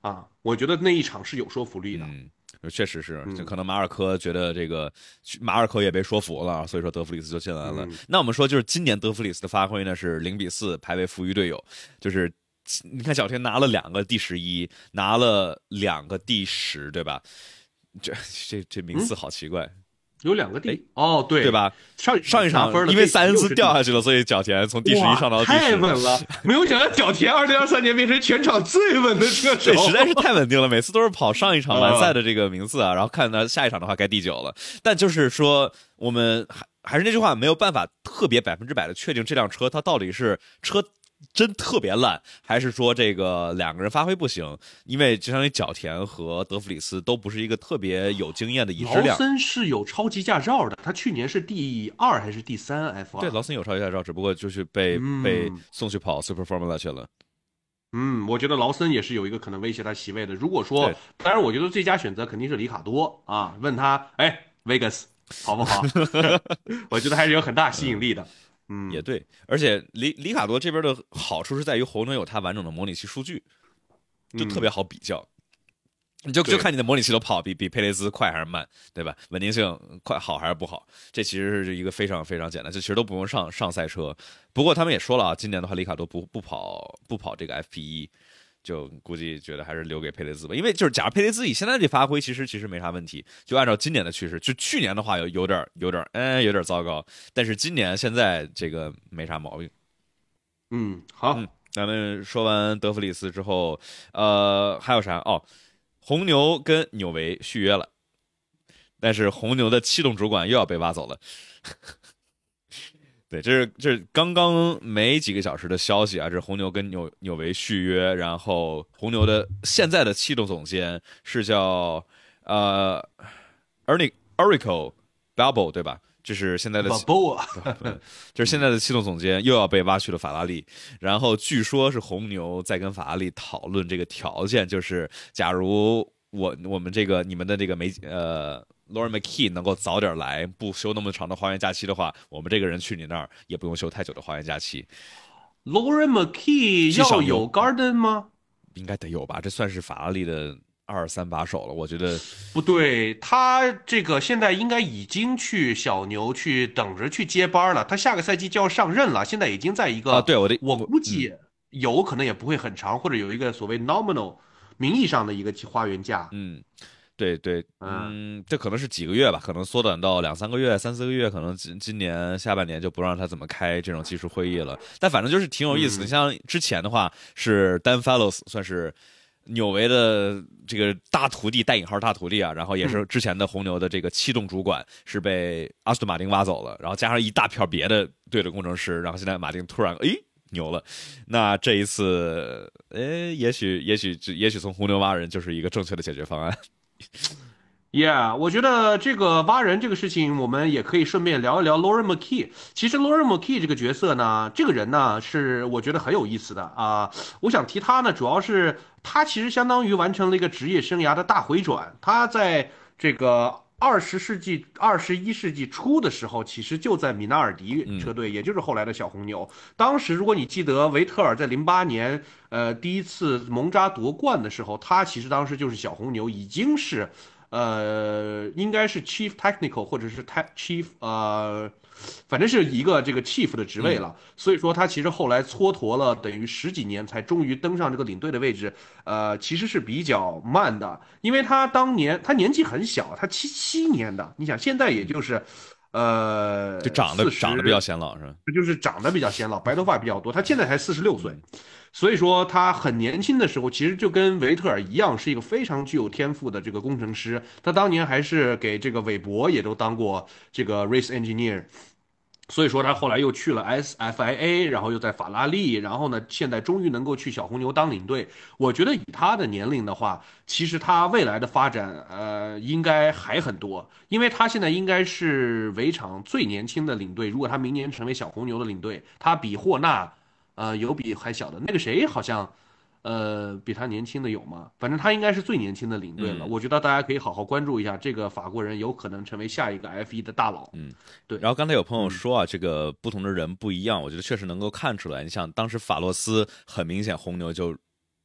啊，我觉得那一场是有说服力的。嗯，确实是，可能马尔科觉得这个马尔科也被说服了，所以说德弗里斯就进来了。嗯那我们说，就是今年德弗里斯的发挥呢是零比四排位负于队友，就是你看小天拿了两个第十一，拿了两个第十，对吧？这这这名次好奇怪。有两个 D 哦，对对？吧？上上一场分因为塞恩斯掉下下去了，所以角田从第十一上到第太十。稳了，没有想到角田二零二三年变成全场最稳的车手，对，实在是太稳定了，每次都是跑上一场完嗯赛的这个名次啊，然后看到下一场的话该第九了。但就是说，我们还还是那句话，没有办法特别百分之百的确定这辆车它到底是车真特别烂，还是说这个两个人发挥不行。因为就相当于角田和德弗里斯都不是一个特别有经验的已知劳。森是有超级驾照的，他去年是第二还是第三 F 对劳森有超级驾照，只不过就是被、嗯被送去跑 Super Formula 去了。嗯，我觉得劳森也是有一个可能威胁他席位的。如果说，当然，我觉得最佳选择肯定是里卡多啊。问他，哎，Vegas 好不好？我觉得还是有很大吸引力的。嗯，也对，而且里里卡多这边的好处是在于红牛有它完整的模拟器数据，就特别好比较。你就就看你的模拟器都跑比比佩雷兹快还是慢，对吧？稳定性快好还是不好？这其实是一个非常非常简单，就其实都不用上上赛车。不过他们也说了啊，今年的话里卡多不不跑不跑这个 FP 一，就估计觉得还是留给佩雷兹吧。因为就是假如佩雷兹以现在这发挥，其实其实没啥问题。就按照今年的趋势，就去年的话有有点有点嗯有点糟糕，但是今年现在这个没啥毛病。嗯，好，嗯咱们说完德弗里斯之后，呃，还有啥？哦，红牛跟纽维续约了，但是红牛的气动主管又要被挖走了。对，这是这是刚刚没几个小时的消息啊，这是红牛跟纽纽维续约，然后红牛的现在的气动总监是叫呃 Ernie Erico Babel 对吧？这是现在的 就是现在的气动总监又要被挖去了法拉利，然后据说是红牛在跟法拉利讨论这个条件，就是假如我我们这个你们的这个媒呃 Lauren McKee 能够早点来，不休那么长的花园假期的话，我们这个人去你那儿也不用休太久的花园假期，Lauren McKee 要有有 Garden 吗？应该得有吧？这算是法拉利的二三把手了，我觉得不对，他这个现在应该已经去小牛去等着去接班了，他下个赛季就要上任了，现在已经在一个啊，对我的我估计有可能也不会很长，或者有一个所谓 nominal 名义上的一个花园假。嗯，对对，嗯，这可能是几个月吧，可能缩短到两三个月、三四个月，可能今今年下半年就不让他怎么开这种技术会议了。但反正就是挺有意思的。嗯像之前的话是 Dan Fellows 算是纽维的这个大徒弟（带引号大徒弟）啊，然后也是之前的红牛的这个气动主管是被阿斯顿马丁挖走了，然后加上一大票别的队的工程师，然后现在马丁突然诶。牛了，那这一次，诶，也许，也许，也许从红牛挖人就是一个正确的解决方案。Yeah，我觉得这个挖人这个事情，我们也可以顺便聊一聊 Lauren McKee。其实 Lauren McKee 这个角色呢，这个人呢是我觉得很有意思的啊。我想提他呢，主要是他其实相当于完成了一个职业生涯的大回转。他在这个二十世纪、二十一世纪初的时候，其实就在米纳尔迪车队，也就是后来的小红牛。当时如果你记得维特尔在零八年呃第一次蒙扎夺冠的时候，他其实当时就是小红牛已经是。呃，应该是 chief technical 或者是 tech chief 呃，反正是一个这个 chief 的职位了。所以说他其实后来蹉跎了等于十几年，才终于登上这个领队的位置。呃，其实是比较慢的，因为他当年他年纪很小，他七七年的，你想现在也就是。呃，就长得长得比较显老是吧？就是长得比较显老，白头发比较多。他现在才四十六岁，所以说他很年轻的时候，其实就跟维特尔一样，是一个非常具有天赋的这个工程师。他当年还是给这个韦伯也都当过这个 race engineer。所以说他后来又去了 SFIA，然后又在法拉利，然后呢，现在终于能够去小红牛当领队。我觉得以他的年龄的话，其实他未来的发展，呃，应该还很多，因为他现在应该是围场最年轻的领队。如果他明年成为小红牛的领队，他比霍纳，呃，有比还小的那个谁好像。呃，比他年轻的有吗？反正他应该是最年轻的领队了。嗯我觉得大家可以好好关注一下这个法国人，有可能成为下一个 F1 的大佬。嗯对然后刚才有朋友说啊，这个不同的人不一样，我觉得确实能够看出来。你像当时法洛斯，很明显红牛就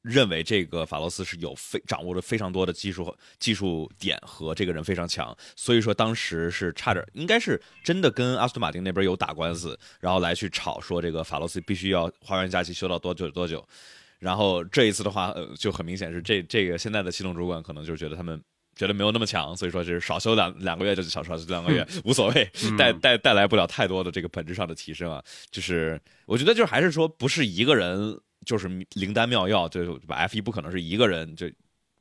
认为这个法罗斯是有非掌握了非常多的技术技术点和这个人非常强，所以说当时是差点，应该是真的跟阿斯顿马丁那边有打官司，然后来去吵说这个法罗斯必须要花园假期休到多久多久。然后这一次的话，呃，就很明显是这这个现在的系统主管可能就是觉得他们觉得没有那么强，所以说就是少休两两个月就少少休两个月无所谓，带带带来不了太多的这个本质上的提升啊。就是我觉得就是还是说不是一个人就是灵丹妙药，就把 F 一不可能是一个人就。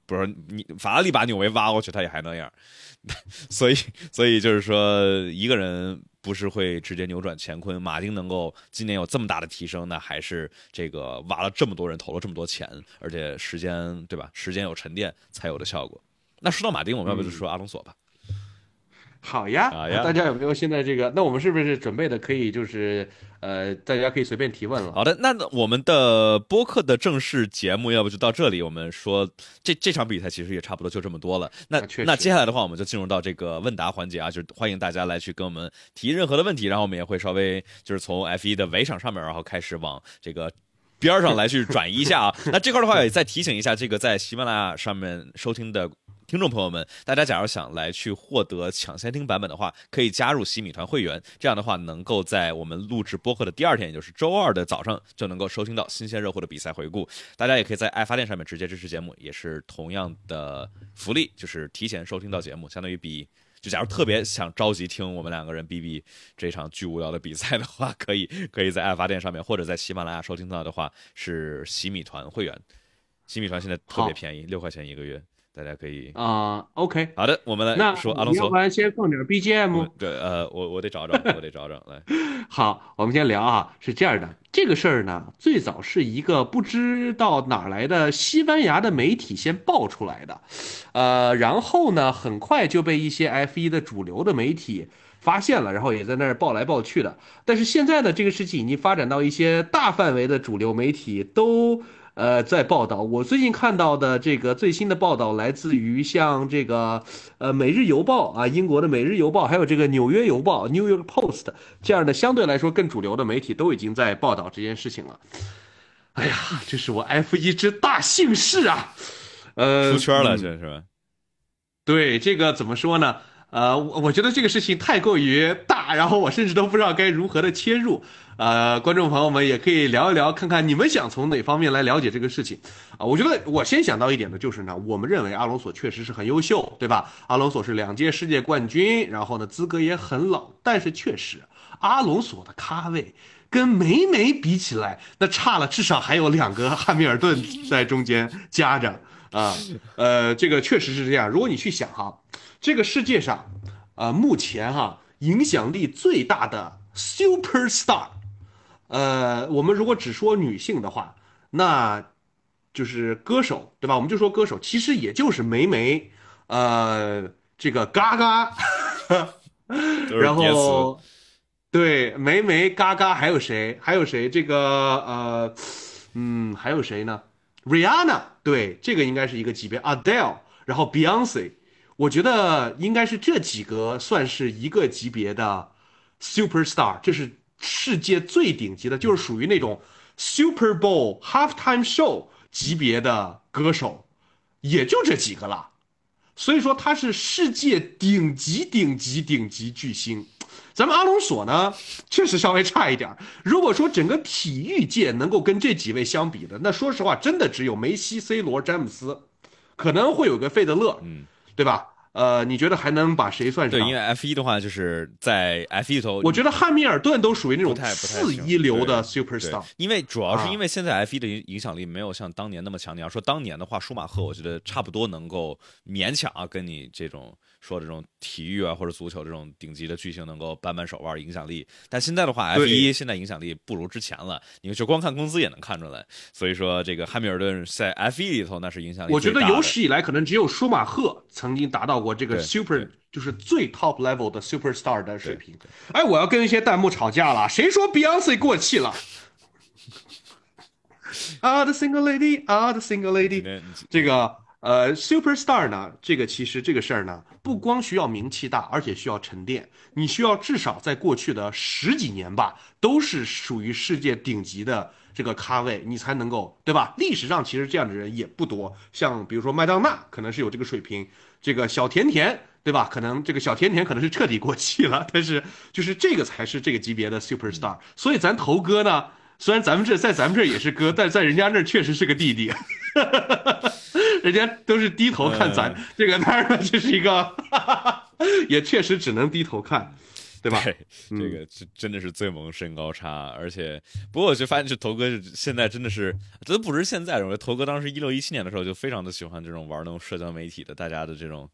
不是你法拉利把纽维挖过去，他也还那样，所以所以就是说，一个人不是会直接扭转乾坤。马丁能够今年有这么大的提升，那还是这个挖了这么多人，投了这么多钱，而且时间对吧？时间有沉淀才有的效果。那说到马丁，我们要不就说阿隆索吧？好呀，大家有没有现在这个？那我们是不是准备的可以就是呃，大家可以随便提问了？好的，那我们的播客的正式节目要不就到这里。我们说这这场比赛其实也差不多就这么多了。那那接下来的话，我们就进入到这个问答环节啊，就是欢迎大家来去跟我们提任何的问题，然后我们也会稍微就是从 F 一的围场上面，然后开始往这个边上来去转移一下啊。那这块的话也再提醒一下，这个在喜马拉雅上面收听的。听众朋友们，大家假如想来去获得抢先听版本的话，可以加入喜米团会员，这样的话能够在我们录制播客的第二天，也就是周二的早上，就能够收听到新鲜热乎的比赛回顾。大家也可以在爱发电上面直接支持节目，也是同样的福利，就是提前收听到节目，相当于比就假如特别想着急听我们两个人比比这场巨无聊的比赛的话，可 以可以在爱发电上面或者在喜马拉雅收听到的话是喜米团会员，喜米团现在特别便宜，六块钱一个月。大家可以啊，OK，好的，我们来说阿隆索。要不然先放点 BGM。对，呃，我我得找找，我得找找来。好，我们先聊啊，是这样的，这个事儿呢，最早是一个不知道哪来的西班牙的媒体先爆出来的，呃，然后呢，很快就被一些 F1 的主流的媒体发现了，然后也在那儿爆来爆去的。但是现在呢这个事情已经发展到一些大范围的主流媒体都。呃，在报道，我最近看到的这个最新的报道来自于像这个呃《每日邮报》啊，英国的《每日邮报》，还有这个《纽约邮报》（New York Post） 这样的相对来说更主流的媒体都已经在报道这件事情了。哎呀，这是我 F 一之大幸事啊！呃，出圈了，这是吧？对，这个怎么说呢？呃，我我觉得这个事情太过于大，然后我甚至都不知道该如何的切入。呃，观众朋友们也可以聊一聊，看看你们想从哪方面来了解这个事情。啊，我觉得我先想到一点的就是呢，我们认为阿隆索确实是很优秀，对吧？阿隆索是两届世界冠军，然后呢资格也很老，但是确实阿隆索的咖位跟梅梅比起来，那差了至少还有两个汉密尔顿在中间夹着啊。呃，这个确实是这样。如果你去想哈。这个世界上，呃，目前哈影响力最大的 super star，呃，我们如果只说女性的话，那就是歌手，对吧？我们就说歌手，其实也就是梅梅，呃，这个嘎嘎，然后对梅梅嘎嘎，还有谁？还有谁？这个呃，嗯，还有谁呢？Rihanna，对，这个应该是一个级别。Adele，然后 Beyonce。我觉得应该是这几个算是一个级别的 super star，这是世界最顶级的，就是属于那种 Super Bowl halftime show 级别的歌手，也就这几个了。所以说他是世界顶级顶级顶级巨星。咱们阿隆索呢，确实稍微差一点。如果说整个体育界能够跟这几位相比的，那说实话，真的只有梅西、C 罗、詹姆斯，可能会有个费德勒，嗯。对吧？呃，你觉得还能把谁算上？对，因为 F 一的话，就是在 F 一头，我觉得汉密尔顿都属于那种次一流的 super star。因为主要是因为现在 F 一的影影响力没有像当年那么强。你要说当年的话，舒马赫，我觉得差不多能够勉强啊，跟你这种。说这种体育啊或者足球这种顶级的巨星能够扳扳手腕影响力，但现在的话，F 一现在影响力不如之前了。你们就光看工资也能看出来。所以说，这个汉密尔顿在 F 一里头那是影响力。我觉得有史以来可能只有舒马赫曾经达到过这个 super，就是最 top level 的 super star 的水平。哎，我要跟一些弹幕吵架了，谁说 Beyonce 过气了？啊，the single lady，啊，the single lady，这个。呃，super star 呢？这个其实这个事儿呢，不光需要名气大，而且需要沉淀。你需要至少在过去的十几年吧，都是属于世界顶级的这个咖位，你才能够，对吧？历史上其实这样的人也不多，像比如说麦当娜，可能是有这个水平；这个小甜甜，对吧？可能这个小甜甜可能是彻底过气了，但是就是这个才是这个级别的 super star。所以咱头哥呢？虽然咱们这在咱们这也是哥，但在人家那儿确实是个弟弟，人家都是低头看咱、这个，当然了，这是一个，也确实只能低头看，对吧？这个真真的是最萌身高差，而且不过我就发现这头哥现在真的是，这都不是现在我觉得头哥当时一六一七年的时候就非常的喜欢这种玩弄社交媒体的，大家的这种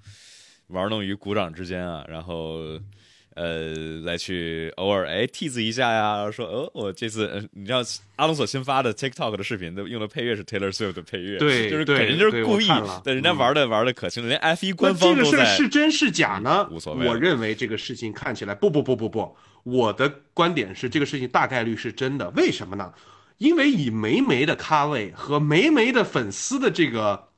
玩弄于股掌之间啊，然后。呃，来去偶尔哎 tease 一下呀，说哦，我这次、呃、你知道阿隆索新发的 TikTok 的视频的用的配乐是 Taylor Swift 的配乐，对就是对给人就是对故意我看了，对人家玩的、玩的可清楚，连 F 一官方这个事儿是真是假呢？无所谓我认为这个事情看起来不不不不不，我的观点是这个事情大概率是真的。为什么呢？因为以梅梅的咖位和梅梅的粉丝的这个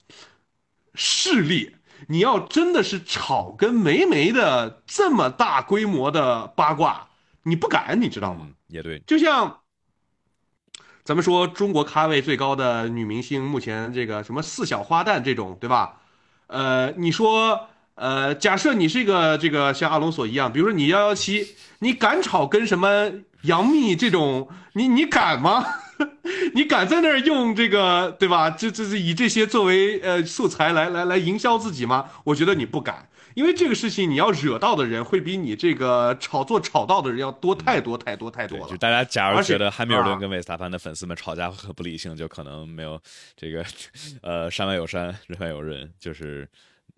势力，你要真的是炒跟梅梅的这么大规模的八卦，你不敢，你知道吗？嗯，也对，就像咱们说中国咖位最高的女明星，目前这个什么四小花旦这种，对吧？呃，你说，呃，假设你是一个这个像阿隆索一样，比如说你幺幺七，你敢炒跟什么杨幂这种，你你敢吗？你敢在那儿用这个对吧？这这是以这些作为呃素材来来来营销自己吗？我觉得你不敢，因为这个事情你要惹到的人会比你这个炒作炒到的人要多太多太多太多，了就。大家假如觉得汉密尔顿啊跟维斯塔潘的粉丝们吵架很不理性，就可能没有这个 呃山外有山，人外有人，就是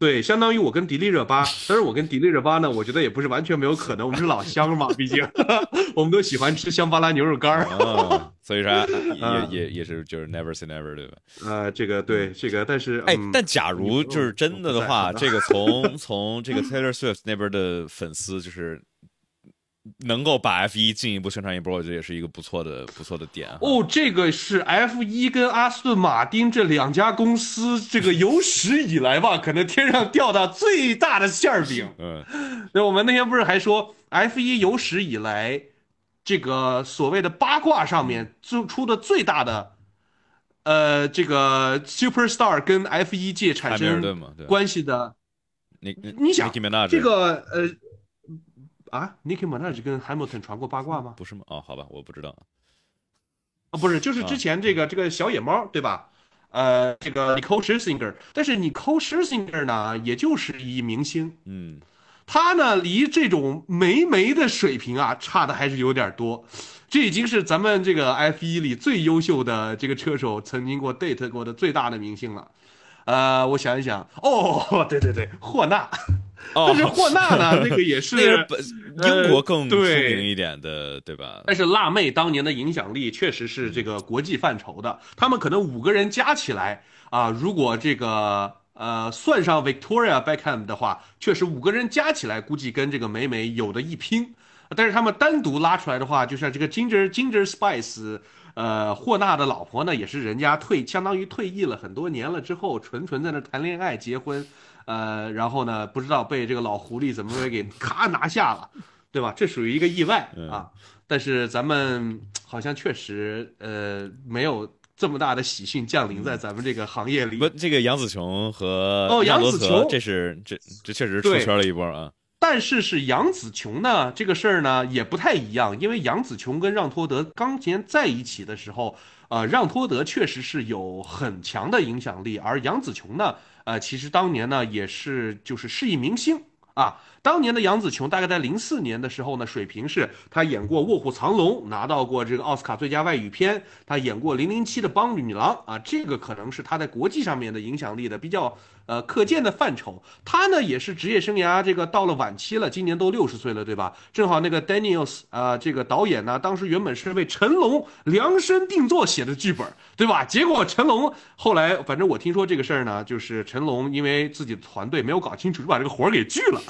对，相当于我跟迪丽热巴，但是我跟迪丽热巴呢，我觉得也不是完全没有可能，我们是老乡嘛，毕竟 我们都喜欢吃香巴拉牛肉干儿。啊，所以说啊 也也也是就是 never say never 对吧？呃，这个对，这个但是，哎嗯，但假如就是真的的话，这个从 从这个 Taylor Swift 那边的粉丝就是。能够把 F 一进一步宣传一波，我觉得也是一个不错的不错的点啊。哦，这个是 F 一跟阿斯顿马丁这两家公司，这个有史以来吧，可能天上掉的最大的馅儿饼。嗯，那我们那天不是还说 F 一有史以来，这个所谓的八卦上面做出的最大的，呃，这个 Superstar 跟 F 一界产生？关系的，你你想这个呃啊，Nicki Minaj 跟 Hamilton 传过八卦吗？不是吗？哦，好吧，我不知道。啊，不是，就是之前这个这个小野猫，对吧？呃，这个 Nicole Scherzinger，但是 Nicole Scherzinger 呢，也就是一明星，嗯，他呢离这种霉霉的水平啊，差的还是有点多。这已经是咱们这个 F 一里最优秀的这个车手曾经过 date 过的最大的明星了。呃，我想一想，哦，对对对，霍纳，哦但是霍纳呢，那个也是 那个本英国更出对名一点的，对吧？但是辣妹当年的影响力确实是这个国际范畴的，他们可能五个人加起来啊，如果这个呃算上 Victoria Beckham 的话，确实五个人加起来估计跟这个美美有的一拼。但是他们单独拉出来的话，就像这个 Ginger Ginger Spice，呃，霍纳的老婆呢，也是人家退相当于退役了很多年了之后，纯纯在那谈恋爱结婚，呃，然后呢，不知道被这个老狐狸怎么给咔拿下了，对吧？这属于一个意外啊。但是咱们好像确实呃没有这么大的喜讯降临在咱们这个行业里。不，这个杨紫琼和哦杨紫琼这是这这确实出圈了一波啊。但是是杨紫琼呢，这个事儿呢也不太一样，因为杨紫琼跟让托德刚前在一起的时候，呃，让托德确实是有很强的影响力，而杨紫琼呢，呃，其实当年呢也是就是是一明星啊。当年的杨紫琼大概在零四年的时候呢，水平是她演过《卧虎藏龙》，拿到过这个奥斯卡最佳外语片，她演过《零零七》的帮女郎啊，这个可能是她在国际上面的影响力的比较呃可见的范畴。她呢也是职业生涯这个到了晚期了，今年都六十岁了，对吧？正好那个 Daniels 啊、这个导演呢，当时原本是为成龙量身定做写的剧本，对吧？结果成龙后来，反正我听说这个事儿呢，就是成龙因为自己的团队没有搞清楚，就把这个活儿给拒了。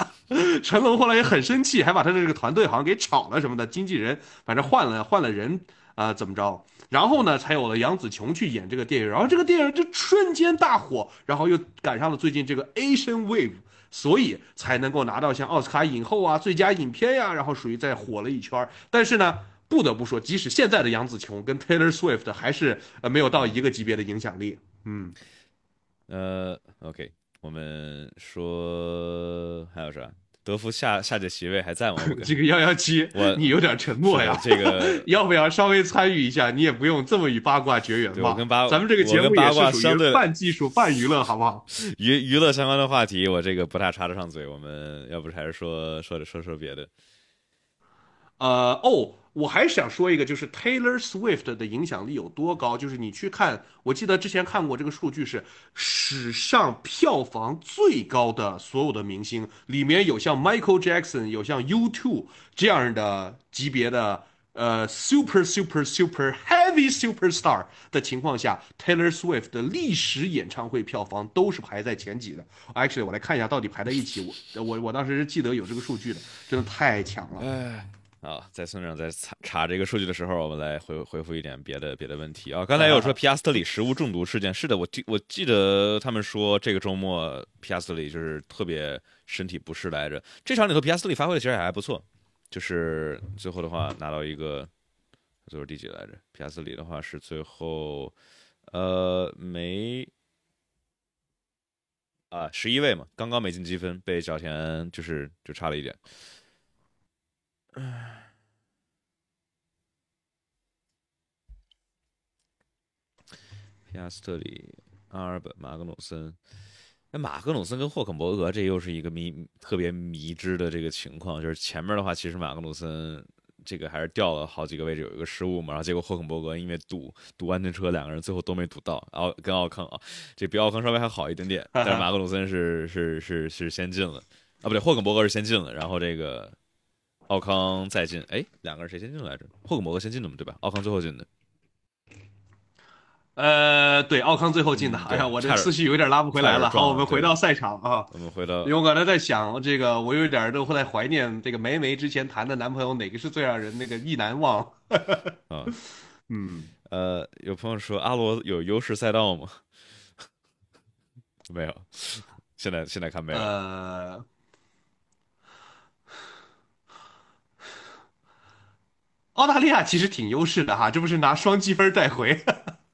成龙后来也很生气，还把他的这个团队好像给炒了什么的，经纪人反正换了换了人啊、怎么着？然后呢，才有了杨紫琼去演这个电影，然后这个电影就瞬间大火，然后又赶上了最近这个 Asian Wave，所以才能够拿到像奥斯卡影后啊、最佳影片呀、然后属于再火了一圈。但是呢，不得不说，即使现在的杨紫琼跟 Taylor Swift 还是呃没有到一个级别的影响力。嗯，呃，OK，我们说还有啥？德芙下下届席位还在吗？这个幺幺七，我你有点沉默呀。这个 要不要稍微参与一下？你也不用这么与八卦绝缘吧。我跟八，咱们这个节目也是属于半技术半娱乐，好不好？娱娱乐相关的话题，我这个不太插得上嘴。我们要不还是说说说说别的？呃哦。我还想说一个，就是 Taylor Swift 的影响力有多高？就是你去看，我记得之前看过这个数据，是史上票房最高的所有的明星里面有像 Michael Jackson，有像 U2 这样的级别的呃 super super super heavy superstar 的情况下，Taylor Swift 的历史演唱会票房都是排在前几的。Actually，我来看一下到底排在一起，我我我当时是记得有这个数据的，真的太强了。啊，在孙长在查查这个数据的时候，我们来回回复一点别的别的问题啊。刚才有说皮亚斯特里食物中毒事件，是的，我记我记得他们说这个周末皮亚斯特里就是特别身体不适来着。这场里头皮亚斯特里发挥的其实也还不错，就是最后的话拿到一个，最后第几来着？皮亚斯特里的话是最后呃没啊十一位嘛，刚刚没进积分，被小田就是就差了一点。唉，皮亚斯特里、阿尔本、马格努森，那马格努森跟霍肯伯格，这又是一个迷特别迷之的这个情况。就是前面的话，其实马格努森这个还是掉了好几个位置，有一个失误嘛。然后结果霍肯伯格因为堵堵安全车，两个人最后都没堵到。然后跟奥康啊，这比奥康稍微还好一点点，但是马格努森是是是是先进了啊，不对，霍肯伯格是先进了，然后这个。奥康再进，哎，两个人谁先进来着？霍格摩格先进的嘛，对吧？奥康最后进的。呃，对，奥康最后进的。哎呀，我这思绪有点拉不回来了。好，我们回到赛场啊。我们回到。因为我刚才在想，这个我有点都在怀念这个梅梅之前谈的男朋友，哪个是最让人那个意难忘？啊，嗯，呃，有朋友说阿罗有优势赛道吗？没有，现在现在看没有。呃。澳大利亚其实挺优势的哈，这不是拿双积分带回？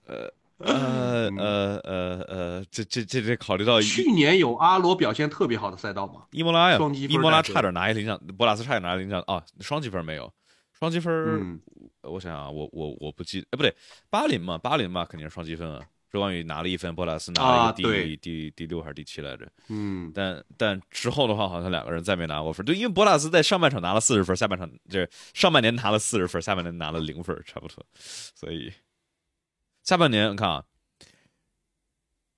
呃呃呃呃呃，这这这得考虑到去年有阿罗表现特别好的赛道吗？伊莫拉呀，双积分，伊莫拉差点拿一领奖，博拉斯差点拿领奖啊，双积分没有，双积分，我想想啊，我我我不记，哎不对，巴林嘛，巴林嘛肯定是双积分啊。周冠宇拿了一分，博拉斯拿了一个第第第六还是第七来着？嗯，但但之后的话，好像两个人再没拿过分。对，因为博拉斯在上半场拿了四十分，下半场就是上半年拿了四十分，下半年拿了零分，差不多。所以下半年你看啊，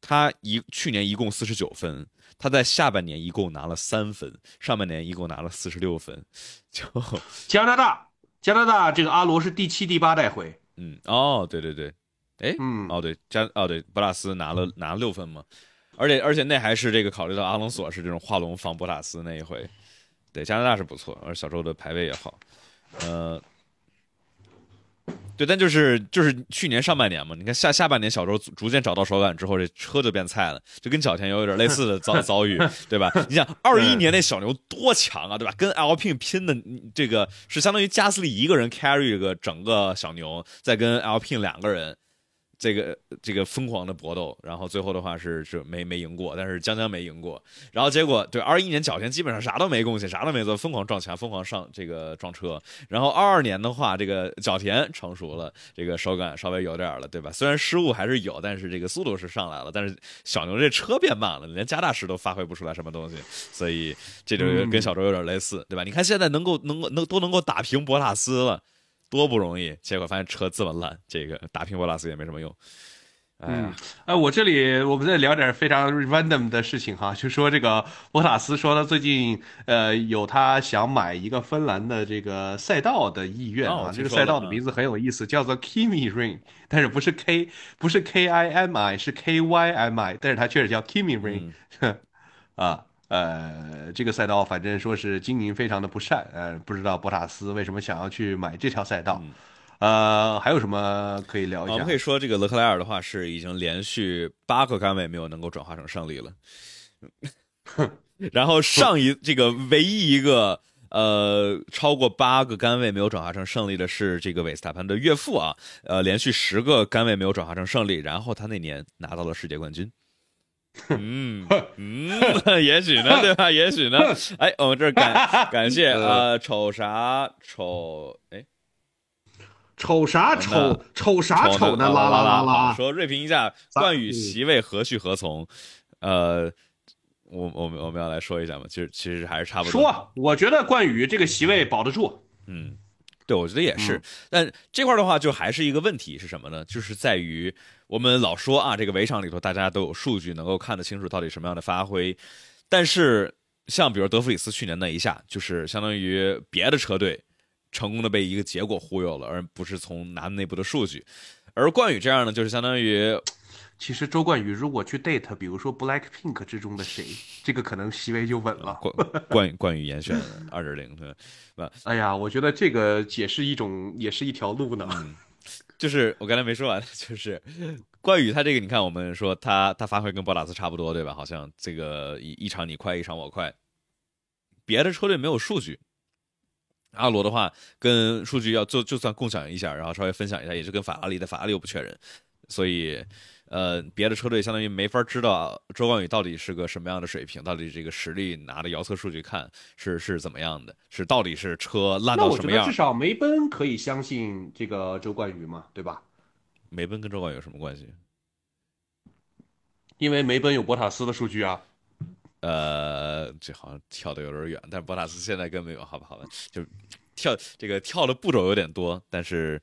他一去年一共四十九分，他在下半年一共拿了三分，上半年一共拿了四十六分。就加拿大，加拿大这个阿罗是第七、第八带回。嗯，哦，对对对。哎，嗯，哦对，加哦对，博拉斯拿了拿了六分嘛，而且而且那还是这个考虑到阿隆索是这种画龙防博拉斯那一回，对，加拿大是不错，而小周的排位也好，呃，对，但就是就是去年上半年嘛，你看下下半年小周逐渐找到手感之后，这车就变菜了，就跟角田有点类似的遭 遭遇，对吧？你想二一年那小牛多强啊，对吧？跟 L P 拼的这个是相当于加斯利一个人 carry 个整个小牛，再跟 L P 两个人。这个这个疯狂的搏斗，然后最后的话是是没没赢过，但是江江没赢过，然后结果对二一年角田基本上啥都没贡献，啥都没做，疯狂撞墙，疯狂上这个撞车，然后二二年的话，这个角田成熟了，这个手感稍微有点了，对吧？虽然失误还是有，但是这个速度是上来了，但是小牛这车变慢了，连加大师都发挥不出来什么东西，所以这就跟小周有点类似，对吧？你看现在能够能够能都能够打平博塔斯了。多不容易，结果发现车这么烂，这个打平博拉斯也没什么用。嗯，哎，我这里我们再聊点非常 random 的事情哈，就说这个博塔斯说他最近呃有他想买一个芬兰的这个赛道的意愿啊，这个赛道的名字很有意思，叫做 Kimi Ring，但是不是 K 不是 K I M I 是 K Y M I，但是它确实叫 Kimi Ring，啊。呃，这个赛道反正说是经营非常的不善，呃，不知道博塔斯为什么想要去买这条赛道，呃，还有什么可以聊一下？我们可以说这个勒克莱尔的话是已经连续八个杆位没有能够转化成胜利了，然后上一这个唯一一个呃超过八个杆位没有转化成胜利的是这个韦斯塔潘的岳父啊，呃，连续十个杆位没有转化成胜利，然后他那年拿到了世界冠军。嗯嗯，也许呢，对吧？也许呢。哎，我们这儿感感谢啊，瞅啥瞅？哎，瞅啥瞅？瞅啥瞅呢？啦啦啦啦！说锐评一下冠宇席位何去何从？呃，我我们我们要来说一下嘛，其实其实还是差不多。说，我觉得冠宇这个席位保得住。嗯。对，我觉得也是，但这块的话，就还是一个问题是什么呢？就是在于我们老说啊，这个围场里头大家都有数据，能够看得清楚到底什么样的发挥。但是像比如德弗里斯去年那一下，就是相当于别的车队成功的被一个结果忽悠了，而不是从拿内部的数据。而冠宇这样呢，就是相当于。其实周冠宇如果去 date，比如说 Black Pink 之中的谁，这个可能席位就稳了。冠冠冠宇严选二点零，对吧？哎呀，我觉得这个也是一种，也是一条路呢。就是我刚才没说完，就是冠宇他这个，你看我们说他他发挥跟博塔斯差不多，对吧？好像这个一一场你快，一场我快。别的车队没有数据，阿罗的话跟数据要就就算共享一下，然后稍微分享一下，也是跟法拉利的，法拉利又不缺人，所以。呃，别的车队相当于没法知道周冠宇到底是个什么样的水平，到底这个实力拿着遥测数据看是是怎么样的，是到底是车烂到什么样？至少梅奔可以相信这个周冠宇嘛，对吧？梅奔跟周冠宇有什么关系？因为梅奔有博塔斯的数据啊。呃，这好像跳的有点远，但是博塔斯现在跟没有，好吧，好吧，就跳这个跳的步骤有点多，但是。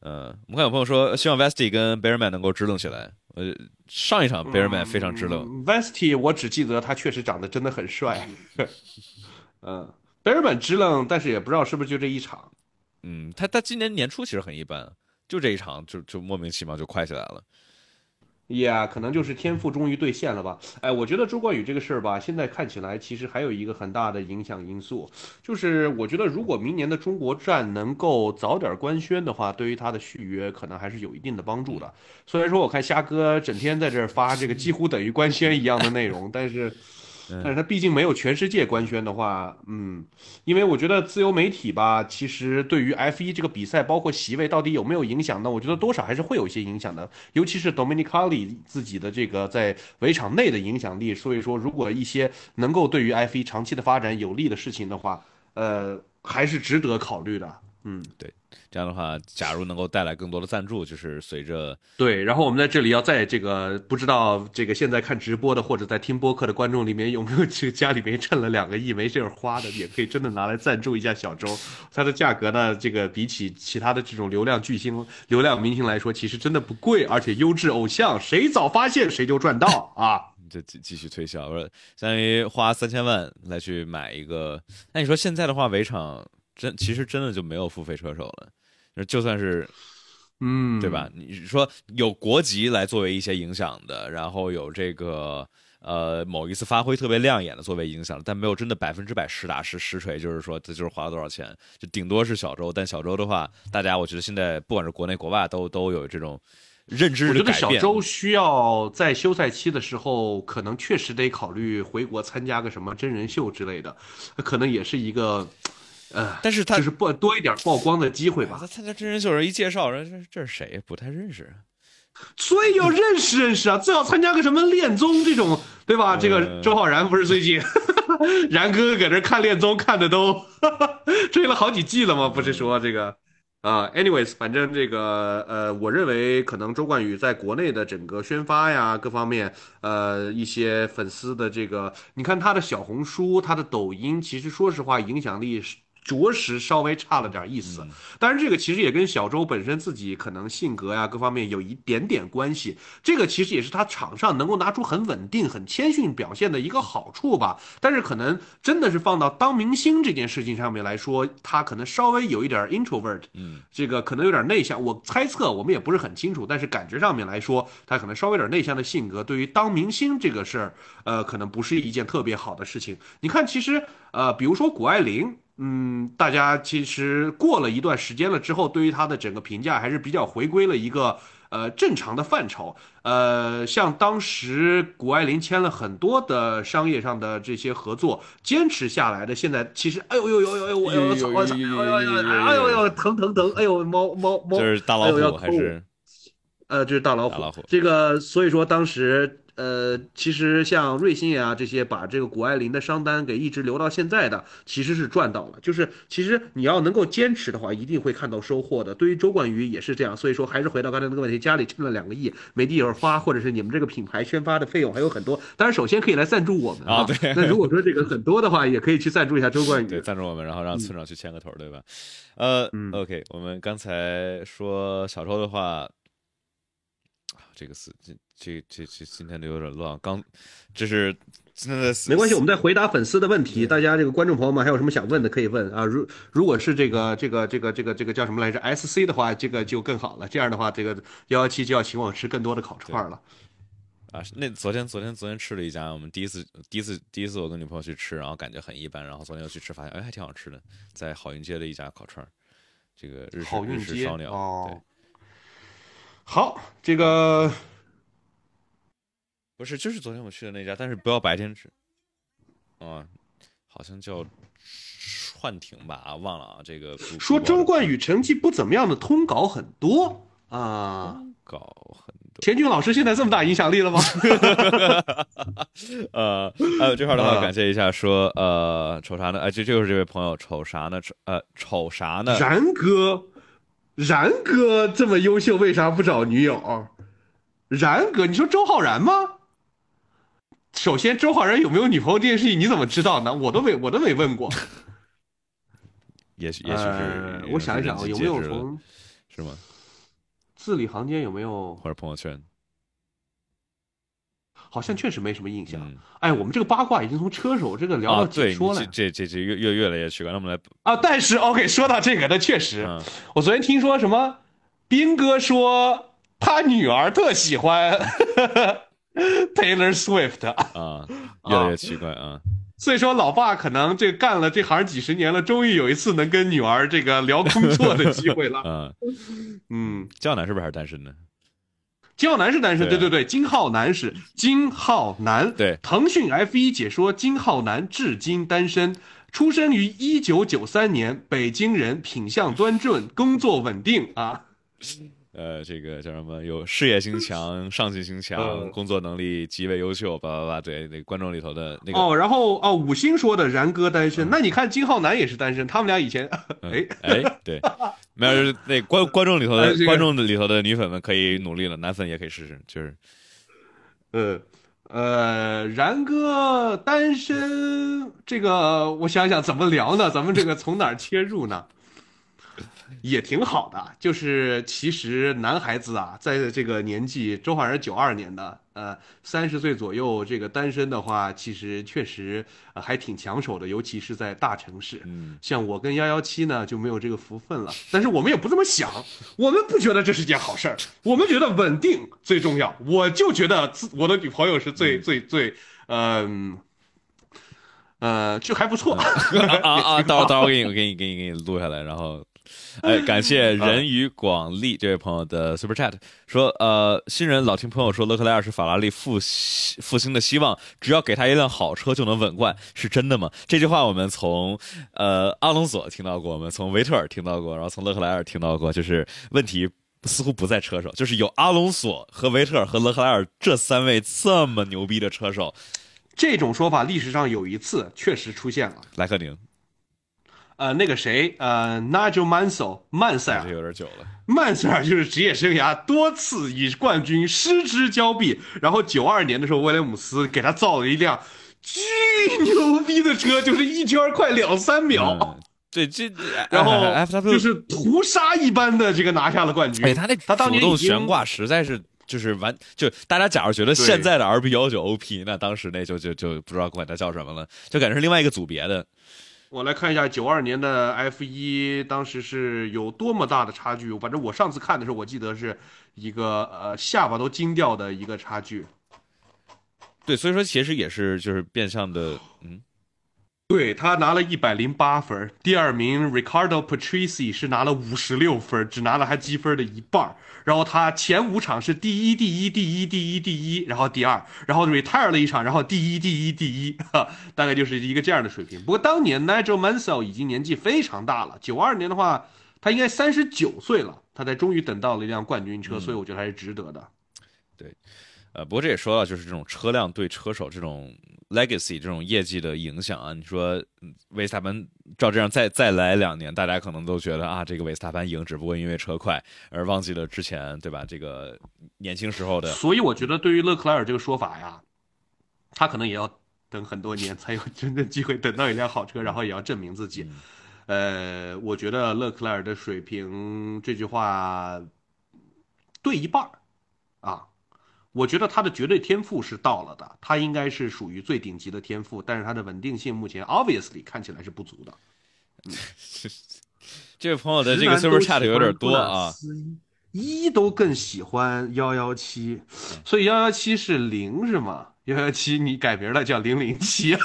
嗯，我们看有朋友说希望 Vesty 跟 Bearman 能够支棱起来。呃，上一场 Bearman 非常支棱，Vesty 我只记得他确实长得真的很帅。嗯，Bearman 支棱，但是也不知道是不是就这一场。嗯，他他今年年初其实很一般，就这一场就就莫名其妙就快起来了。也，可能就是天赋终于兑现了吧？哎，我觉得周冠宇这个事儿吧，现在看起来其实还有一个很大的影响因素，就是我觉得如果明年的中国站能够早点官宣的话，对于他的续约可能还是有一定的帮助的。虽然说我看虾哥整天在这儿发这个几乎等于官宣一样的内容，但是。但是他毕竟没有全世界官宣的话，嗯，因为我觉得自由媒体吧，其实对于 F 一这个比赛，包括席位到底有没有影响呢？我觉得多少还是会有一些影响的，尤其是 Dominicali 自己的这个在围场内的影响力。所以说，如果一些能够对于 F 一长期的发展有利的事情的话，呃，还是值得考虑的。嗯，对。这样的话，假如能够带来更多的赞助，就是随着对，然后我们在这里要在这个不知道这个现在看直播的或者在听播客的观众里面有没有这个家里面趁了两个亿没地儿花的，也可以真的拿来赞助一下小周。它的价格呢，这个比起其他的这种流量巨星、流量明星来说，其实真的不贵，而且优质偶像，谁早发现谁就赚到啊！就继继续推销，说相当于花三千万来去买一个，那你说现在的话，围场真其实真的就没有付费车手了。就算是，嗯，对吧？你说有国籍来作为一些影响的，然后有这个呃某一次发挥特别亮眼的作为影响，但没有真的百分之百实打实实锤，就是说这就是花了多少钱，就顶多是小周。但小周的话，大家我觉得现在不管是国内国外都都有这种认知我觉得小周需要在休赛期的时候，可能确实得考虑回国参加个什么真人秀之类的，可能也是一个。呃，但是他就是曝多一点曝光的机会吧。他参加真人秀人一介绍，人这这是谁？不太认识。所以要认识认识啊，最好参加个什么恋综这种，对吧？这个周浩然不是最近，然哥哥搁这看恋综看的都 追了好几季了吗？不是说这个。啊，anyways，反正这个呃，我认为可能周冠宇在国内的整个宣发呀，各方面，呃，一些粉丝的这个，你看他的小红书，他的抖音，其实说实话，影响力是。着实稍微差了点意思，当然这个其实也跟小周本身自己可能性格呀各方面有一点点关系。这个其实也是他场上能够拿出很稳定、很谦逊表现的一个好处吧。但是可能真的是放到当明星这件事情上面来说，他可能稍微有一点 introvert，嗯，这个可能有点内向。我猜测，我们也不是很清楚，但是感觉上面来说，他可能稍微有点内向的性格，对于当明星这个事儿，呃，可能不是一件特别好的事情。你看，其实呃，比如说谷爱凌。嗯，大家其实过了一段时间了之后，对于他的整个评价还是比较回归了一个呃正常的范畴。呃，像当时谷爱凌签了很多的商业上的这些合作，坚持下来的，现在其实哎呦呦呦呦呦，我操我操，哎呦呦哎呦疼疼疼，哎呦猫猫猫，这是大老虎还是？呃，这是。大老虎。这个所以说当时。呃，其实像瑞幸啊这些把这个谷爱凌的商单给一直留到现在的，其实是赚到了。就是其实你要能够坚持的话，一定会看到收获的。对于周冠宇也是这样，所以说还是回到刚才那个问题，家里欠了两个亿没地方花，或者是你们这个品牌宣发的费用还有很多。当然，首先可以来赞助我们啊，对。那如果说这个很多的话，也可以去赞助一下周冠宇，对，赞助我们，然后让村长去牵个头，对吧？呃，OK，我们刚才说小周的话。这个是这这这这今天都有点乱，刚这是没关系，我们在回答粉丝的问题，大家这个观众朋友们还有什么想问的可以问啊。如如果是这个这个这个这个这个叫什么来着？SC 的话，这个就更好了。这样的话，这个幺幺七就要请我吃更多的烤串了。啊，那昨天昨天昨天吃了一家，我们第一次第一次第一次我跟女朋友去吃，然后感觉很一般，然后昨天又去吃，发现哎还挺好吃的，在好运街的一家烤串，这个日式日式烧鸟，对。好，这个不是，就是昨天我去的那家，但是不要白天吃。啊，好像叫串亭吧？啊，忘了啊。这个说周冠宇成绩不怎么样的通稿很多啊，通稿很多。田俊老师现在这么大影响力了吗？呃，还有这块的话，感谢一下，说呃，瞅啥呢？哎，这就是这位朋友，瞅啥呢？瞅呃，瞅啥呢？然哥。然哥这么优秀，为啥不找女友？然哥，你说周浩然吗？首先，周浩然有没有女朋友这件事情你怎么知道呢？我都没，我都没问过。也许，也许是，我想一想，有没有从是吗？字里行间有没有或者朋友圈？好像确实没什么印象。哎，我们这个八卦已经从车手这个聊到解说了，这这这越越越来越奇怪。那我们来啊，但是 OK，说到这个，那确实，我昨天听说什么，斌哥说他女儿特喜欢 Taylor Swift 啊，越来越奇怪啊。所以说，老爸可能这干了这行几十年了，终于有一次能跟女儿这个聊工作的机会了。嗯 嗯，江南是不是还是单身呢？金浩南是单身，对对对，金浩南是金浩南。对，腾讯 F 一解说，金浩南至今单身，出生于一九九三年，北京人，品相端正，工作稳定啊。呃，这个叫什么？有事业心强，上进心强，工作能力极为优秀，叭叭叭。对，那观众里头的那个哦，然后哦，五星说的然哥单身，那你看金浩南也是单身，他们俩以前哎哎，对，没有，那观观众里头的观众里头的女粉们可以努力了，男粉也可以试试，就是，呃呃，然哥单身，这个我想想怎么聊呢？咱们这个从哪切入呢？也挺好的，就是其实男孩子啊，在这个年纪，周浩然九二年的，呃，三十岁左右，这个单身的话，其实确实还挺抢手的，尤其是在大城市。嗯，像我跟幺幺七呢，就没有这个福分了。但是我们也不这么想，我们不觉得这是件好事儿，我们觉得稳定最重要。我就觉得自我的女朋友是最最最，嗯，呃，就还不错。啊啊，到到我给你，我给你，给你，给你录下来，然后。哎，感谢 人与广利这位朋友的 super chat，说呃，新人老听朋友说勒克莱尔是法拉利复复兴的希望，只要给他一辆好车就能稳冠，是真的吗？这句话我们从呃阿隆索听到过，我们从维特尔听到过，然后从勒克莱尔听到过，就是问题似乎不在车手，就是有阿隆索和维特尔和勒克莱尔这三位这么牛逼的车手，这种说法历史上有一次确实出现了，莱克宁。呃，那个谁，呃，Nigel Mansell，曼塞尔，有点久了。曼塞尔就是职业生涯多次以冠军失之交臂，然后九二年的时候，威廉姆斯给他造了一辆巨牛逼的车，就是一圈快两三秒。对，这 然后就是屠杀一般的这个拿下了冠军。哎，他那他当年主动悬挂实在是就是完，就大家假如觉得现在的 RB 幺九 OP，那当时那就就就不知道管它叫什么了，就感觉是另外一个组别的。我来看一下九二年的 F 一，当时是有多么大的差距。反正我上次看的时候，我记得是一个呃下巴都惊掉的一个差距。对，所以说其实也是就是变相的，嗯。对他拿了一百零八分，第二名 Ricardo Patrice 是拿了五十六分，只拿了他积分的一半。然后他前五场是第一、第一、第一、第一、第一，然后第二，然后 retire 了一场，然后第一、第一、第一，大概就是一个这样的水平。不过当年 Nigel Mansell 已经年纪非常大了，九二年的话，他应该三十九岁了，他才终于等到了一辆冠军车，所以我觉得还是值得的。对。呃，不过这也说到，就是这种车辆对车手这种 legacy 这种业绩的影响啊。你说维斯塔潘照这样再再来两年，大家可能都觉得啊，这个维斯塔潘赢只不过因为车快，而忘记了之前对吧？这个年轻时候的。所以我觉得对于勒克莱尔这个说法呀，他可能也要等很多年才有真正机会等到一辆好车，然后也要证明自己。呃，我觉得勒克莱尔的水平这句话对一半啊。我觉得他的绝对天赋是到了的，他应该是属于最顶级的天赋，但是他的稳定性目前 obviously 看起来是不足的。这位朋友的这个 super chat 有点多啊，一都更喜欢幺幺七，所以幺幺七是零是吗？幺幺七你改名了叫零零七，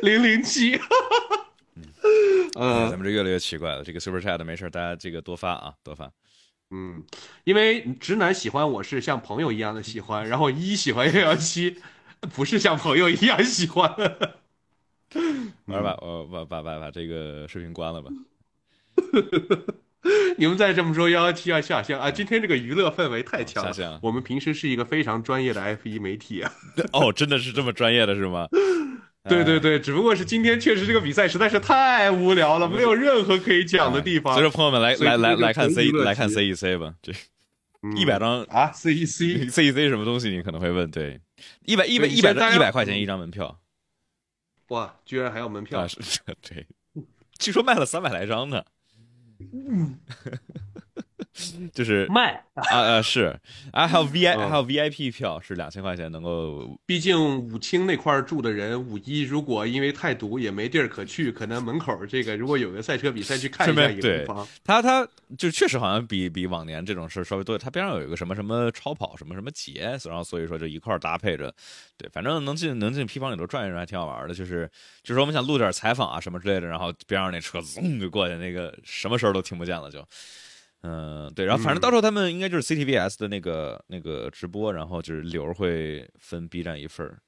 零零七。呃，咱们这越来越奇怪了，这个 super chat 没事，大家这个多发啊，多发。嗯，因为直男喜欢我是像朋友一样的喜欢，然后一喜欢幺幺七，不是像朋友一样喜欢。完了吧，我把把把把这个视频关了吧。你们再这么说，幺幺七要下线啊！今天这个娱乐氛围太强了。下线。我们平时是一个非常专业的 F 一媒体啊。哦，真的是这么专业的是吗？对对对，只不过是今天确实这个比赛实在是太无聊了，没有任何可以讲的地方。所以说，朋友们来来来来看 C 来看 CEC 吧，这一百张啊，CEC CEC 什么东西？你可能会问，对，一百一百一百一百块钱一张门票，哇，居然还要门票？是，对，据说卖了三百来张呢。嗯。就是卖啊啊是啊，还有 V I 还有 V I P 票是两千块钱能够。毕竟武清那块住的人，五一如果因为太堵也没地儿可去，可能门口这个如果有个赛车比赛去看一下也不妨。他他就确实好像比比往年这种事稍微多。他边上有一个什么什么超跑什么什么节，然后所以说就一块搭配着，对，反正能进能进批房里头转一转还挺好玩的。就是就是我们想录点采访啊什么之类的，然后边上那车噌就过去，那个什么声都听不见了就。嗯，对，然后反正到时候他们应该就是 CTVS 的那个那个直播，然后就是流会分 B 站一份儿。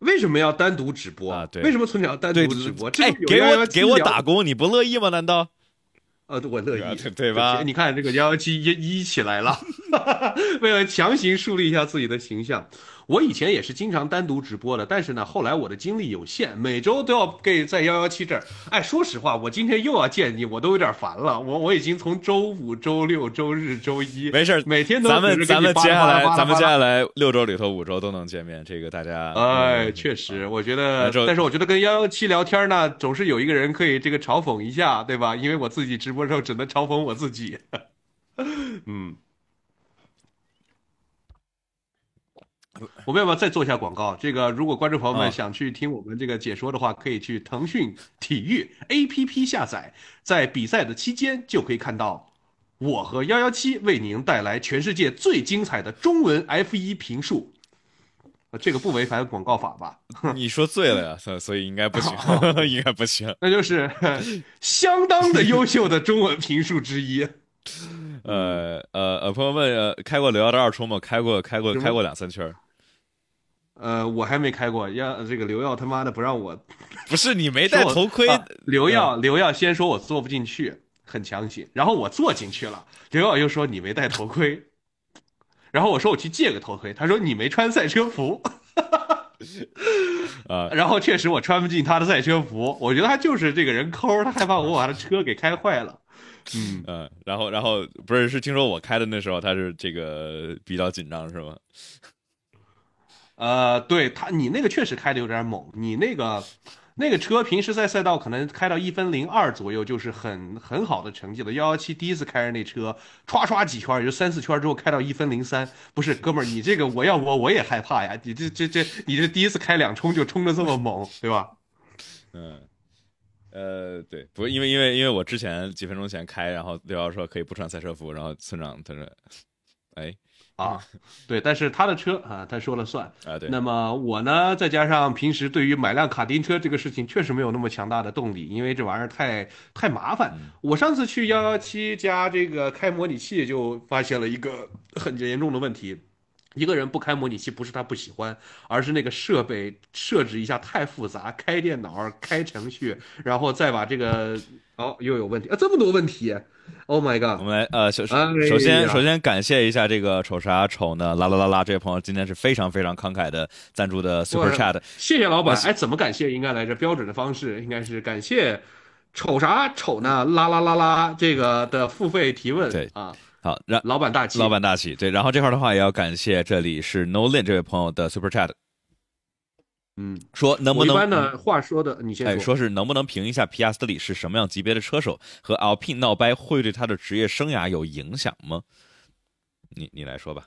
为什么要单独直播啊？对，为什么村长要单独直播？哎，给我给我打工，你不乐意吗？难道？呃，我乐意，对吧？你看这个幺幺七一一起来了，为了强行树立一下自己的形象。我以前也是经常单独直播的，但是呢，后来我的精力有限，每周都要给在幺幺七这儿。哎，说实话，我今天又要见你，我都有点烦了。我我已经从周五、周六、周日、周一，没事每天都咱们咱们接下来咱们接下来六周里头五周都能见面，这个大家。哎，确实，我觉得，但是我觉得跟幺幺七聊天呢，总是有一个人可以这个嘲讽一下，对吧？因为我自己直播的时候只能嘲讽我自己。嗯。我们要不要再做一下广告？这个如果观众朋友们想去听我们这个解说的话，可以去腾讯体育 APP 下载，在比赛的期间就可以看到我和幺幺七为您带来全世界最精彩的中文 F 一评述。这个不违反广告法吧？你说醉了呀，所所以应该不行，应该不行。那就是相当的优秀的中文评述之一。呃呃呃，朋友们，开过刘耀的二冲吗？开过，开过，开过两三圈。呃，我还没开过，要这个刘耀他妈的不让我，不是你没戴头盔。刘耀，刘耀先说我坐不进去，很强行，然后我坐进去了，刘耀又说你没戴头盔，然后我说我去借个头盔，他说你没穿赛车服，啊，然后确实我穿不进他的赛车服，我觉得他就是这个人抠，他害怕我把他车给开坏了，嗯嗯，然后然后不是是听说我开的那时候他是这个比较紧张是吗？呃，对他，你那个确实开的有点猛。你那个，那个车平时在赛道可能开到一分零二左右，就是很很好的成绩了。幺幺七第一次开着那车，唰唰几圈，也就三四圈之后开到一分零三。不是，哥们儿，你这个我要我我也害怕呀。你这这这，你这第一次开两冲就冲的这么猛，对吧？嗯，呃，对，不，因为因为因为我之前几分钟前开，然后刘瑶说可以不穿赛车服，然后村长他说，哎。啊，对，但是他的车啊，他说了算啊。对，那么我呢，再加上平时对于买辆卡丁车这个事情，确实没有那么强大的动力，因为这玩意儿太太麻烦。我上次去幺幺七加这个开模拟器，就发现了一个很严重的问题，一个人不开模拟器，不是他不喜欢，而是那个设备设置一下太复杂，开电脑、开程序，然后再把这个哦又有问题啊，这么多问题，Oh my god！我们来呃，首先首先感谢一下这个丑啥丑呢？啦啦啦啦，这位朋友今天是非常非常慷慨的赞助的 Super Chat，谢谢老板。哎，怎么感谢应该来着？标准的方式应该是感谢瞅啥瞅呢？啦啦啦啦，这个的付费提问。对啊，好，然老板大气，老板大气，对，然后这块的话也要感谢这里是 Nolin 这位朋友的 Super Chat，嗯，说能不能一般呢话说的，你先哎，说。是能不能评一下皮亚斯特里是什么样级别的车手，和 Alpine 闹掰会对他的职业生涯有影响吗？你你来说吧。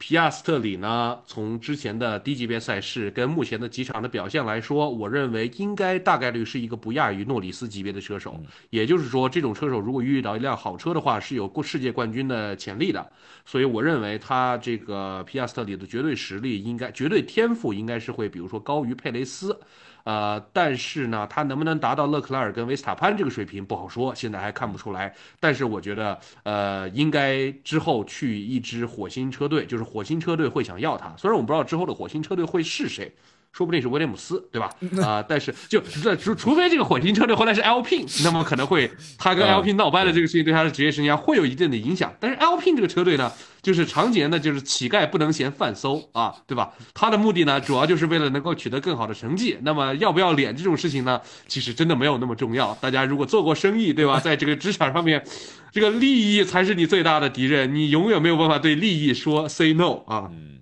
皮亚斯特里呢，从之前的低级别赛事跟目前的几场的表现来说，我认为应该大概率是一个不亚于诺里斯级别的车手。也就是说，这种车手如果遇到一辆好车的话，是有过世界冠军的潜力的。所以我认为他这个皮亚斯特里的绝对实力应该、绝对天赋应该是会，比如说高于佩雷斯。呃，但是呢，他能不能达到勒克莱尔跟维斯塔潘这个水平不好说，现在还看不出来。但是我觉得，呃，应该之后去一支火星车队，就是火星车队会想要他。虽然我们不知道之后的火星车队会是谁，说不定是威廉姆斯，对吧？啊、但是就这除除非这个火星车队后来是 Alpine，那么可能会 他跟嗯 Alpine 闹掰了这个事情对他的职业生涯会有一定的影响。但是 Alpine 这个车队呢，就是常年呢就是乞丐不能嫌饭馊啊，对吧？他的目的呢，主要就是为了能够取得更好的成绩。那么要不要脸这种事情呢，其实真的没有那么重要。大家如果做过生意，对吧？在这个职场上面，这个利益才是你最大的敌人，你永远没有办法对利益说 say no 啊。嗯，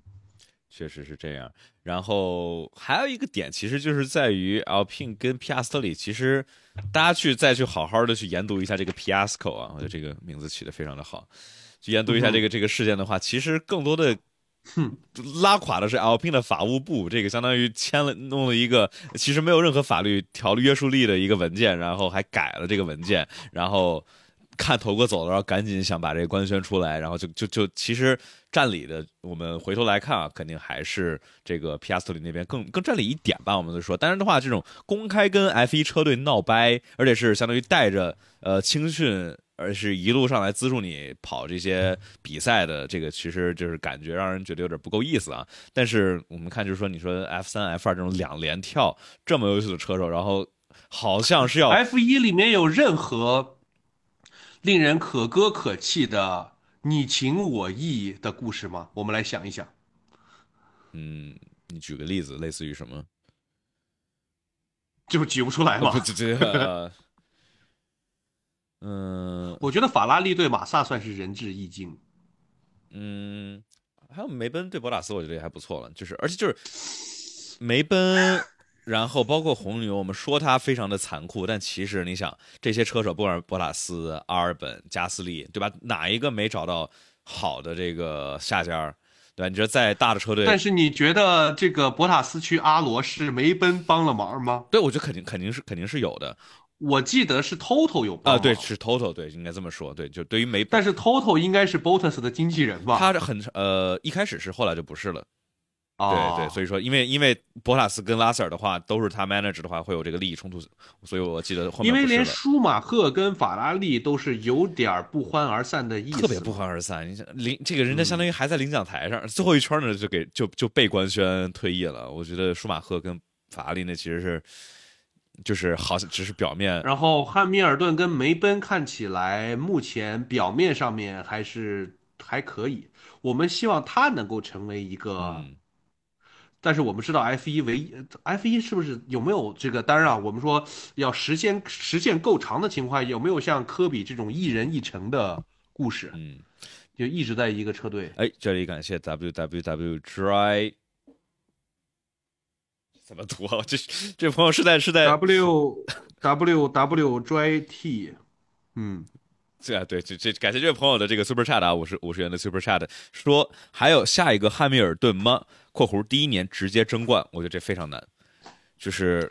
确实是这样。然后还有一个点，其实就是在于 Alpine 跟皮亚斯特里，其实大家去再去好好的去研读一下这个 Piasco 啊，我觉得这个名字起的非常的好。去研读一下这个这个事件的话，其实更多的哼拉垮的是 Alpine 的法务部，这个相当于签了弄了一个其实没有任何法律条律约束力的一个文件，然后还改了这个文件，然后看头哥走了，然后赶紧想把这个官宣出来，然后就就就其实占理的，我们回头来看啊，肯定还是这个皮亚斯特里那边更更占理一点吧，我们就说。但是的话，这种公开跟 F 1车队闹掰，而且是相当于带着呃青训。而是一路上来资助你跑这些比赛的，这个其实就是感觉让人觉得有点不够意思啊。但是我们看，就是说，你说 F 三、F 二这种两连跳这么优秀的车手，然后好像是要 F 一里面有任何令人可歌可泣的你情我意的故事吗？我们来想一想。嗯，你举个例子，类似于什么？就举不出来嘛不，。这嗯 我觉得法拉利对马萨算是仁至义尽。嗯，还有梅奔对博塔斯，我觉得也还不错了。就是而且就是梅奔，然后包括红牛，我们说它非常的残酷，但其实你想，这些车手，不管是博塔斯、阿尔本、加斯利，对吧？哪一个没找到好的这个下家儿？对吧？你觉得在大的车队，但是你觉得这个博塔斯去阿罗是梅奔帮了忙吗？对我觉得肯定肯定是肯定是有的我记得是 Toto 有帮啊，忙对，是 Toto，对，应该这么说，对，就对于梅，但是 Toto 应该是 Bottas 的经纪人吧？他是很呃一开始是，后来就不是了。对啊，对，所以说，因为因为博塔斯跟拉塞尔的话都是他 manager 的话，会有这个利益冲突，所以我记得后面因为连舒马赫跟法拉利都是有点不欢而散的意思，特别不欢而散。你想领这个人家相当于还在领奖台上，最后一圈呢就给就就被官宣退役了。我觉得舒马赫跟法拉利那其实是就是好像只是表面，然后汉密尔顿跟梅奔看起来目前表面上面还是还可以，我们希望他能够成为一个。嗯但是我们知道 F 一唯一 F 一是不是有没有这个？当然啊，我们说要实现实现够长的情况下，有没有像科比这种一人一城的故事，嗯，就一直在一个车队？哎，这里感谢 www dry。怎么读啊？这这朋友是在是在 W W W J T，嗯，这啊，对，这这感谢这位朋友的这个 super chat 啊，五十五十元的 super chat，说还有下一个汉密尔顿吗？（括弧第一年直接争冠），我觉得这非常难，就是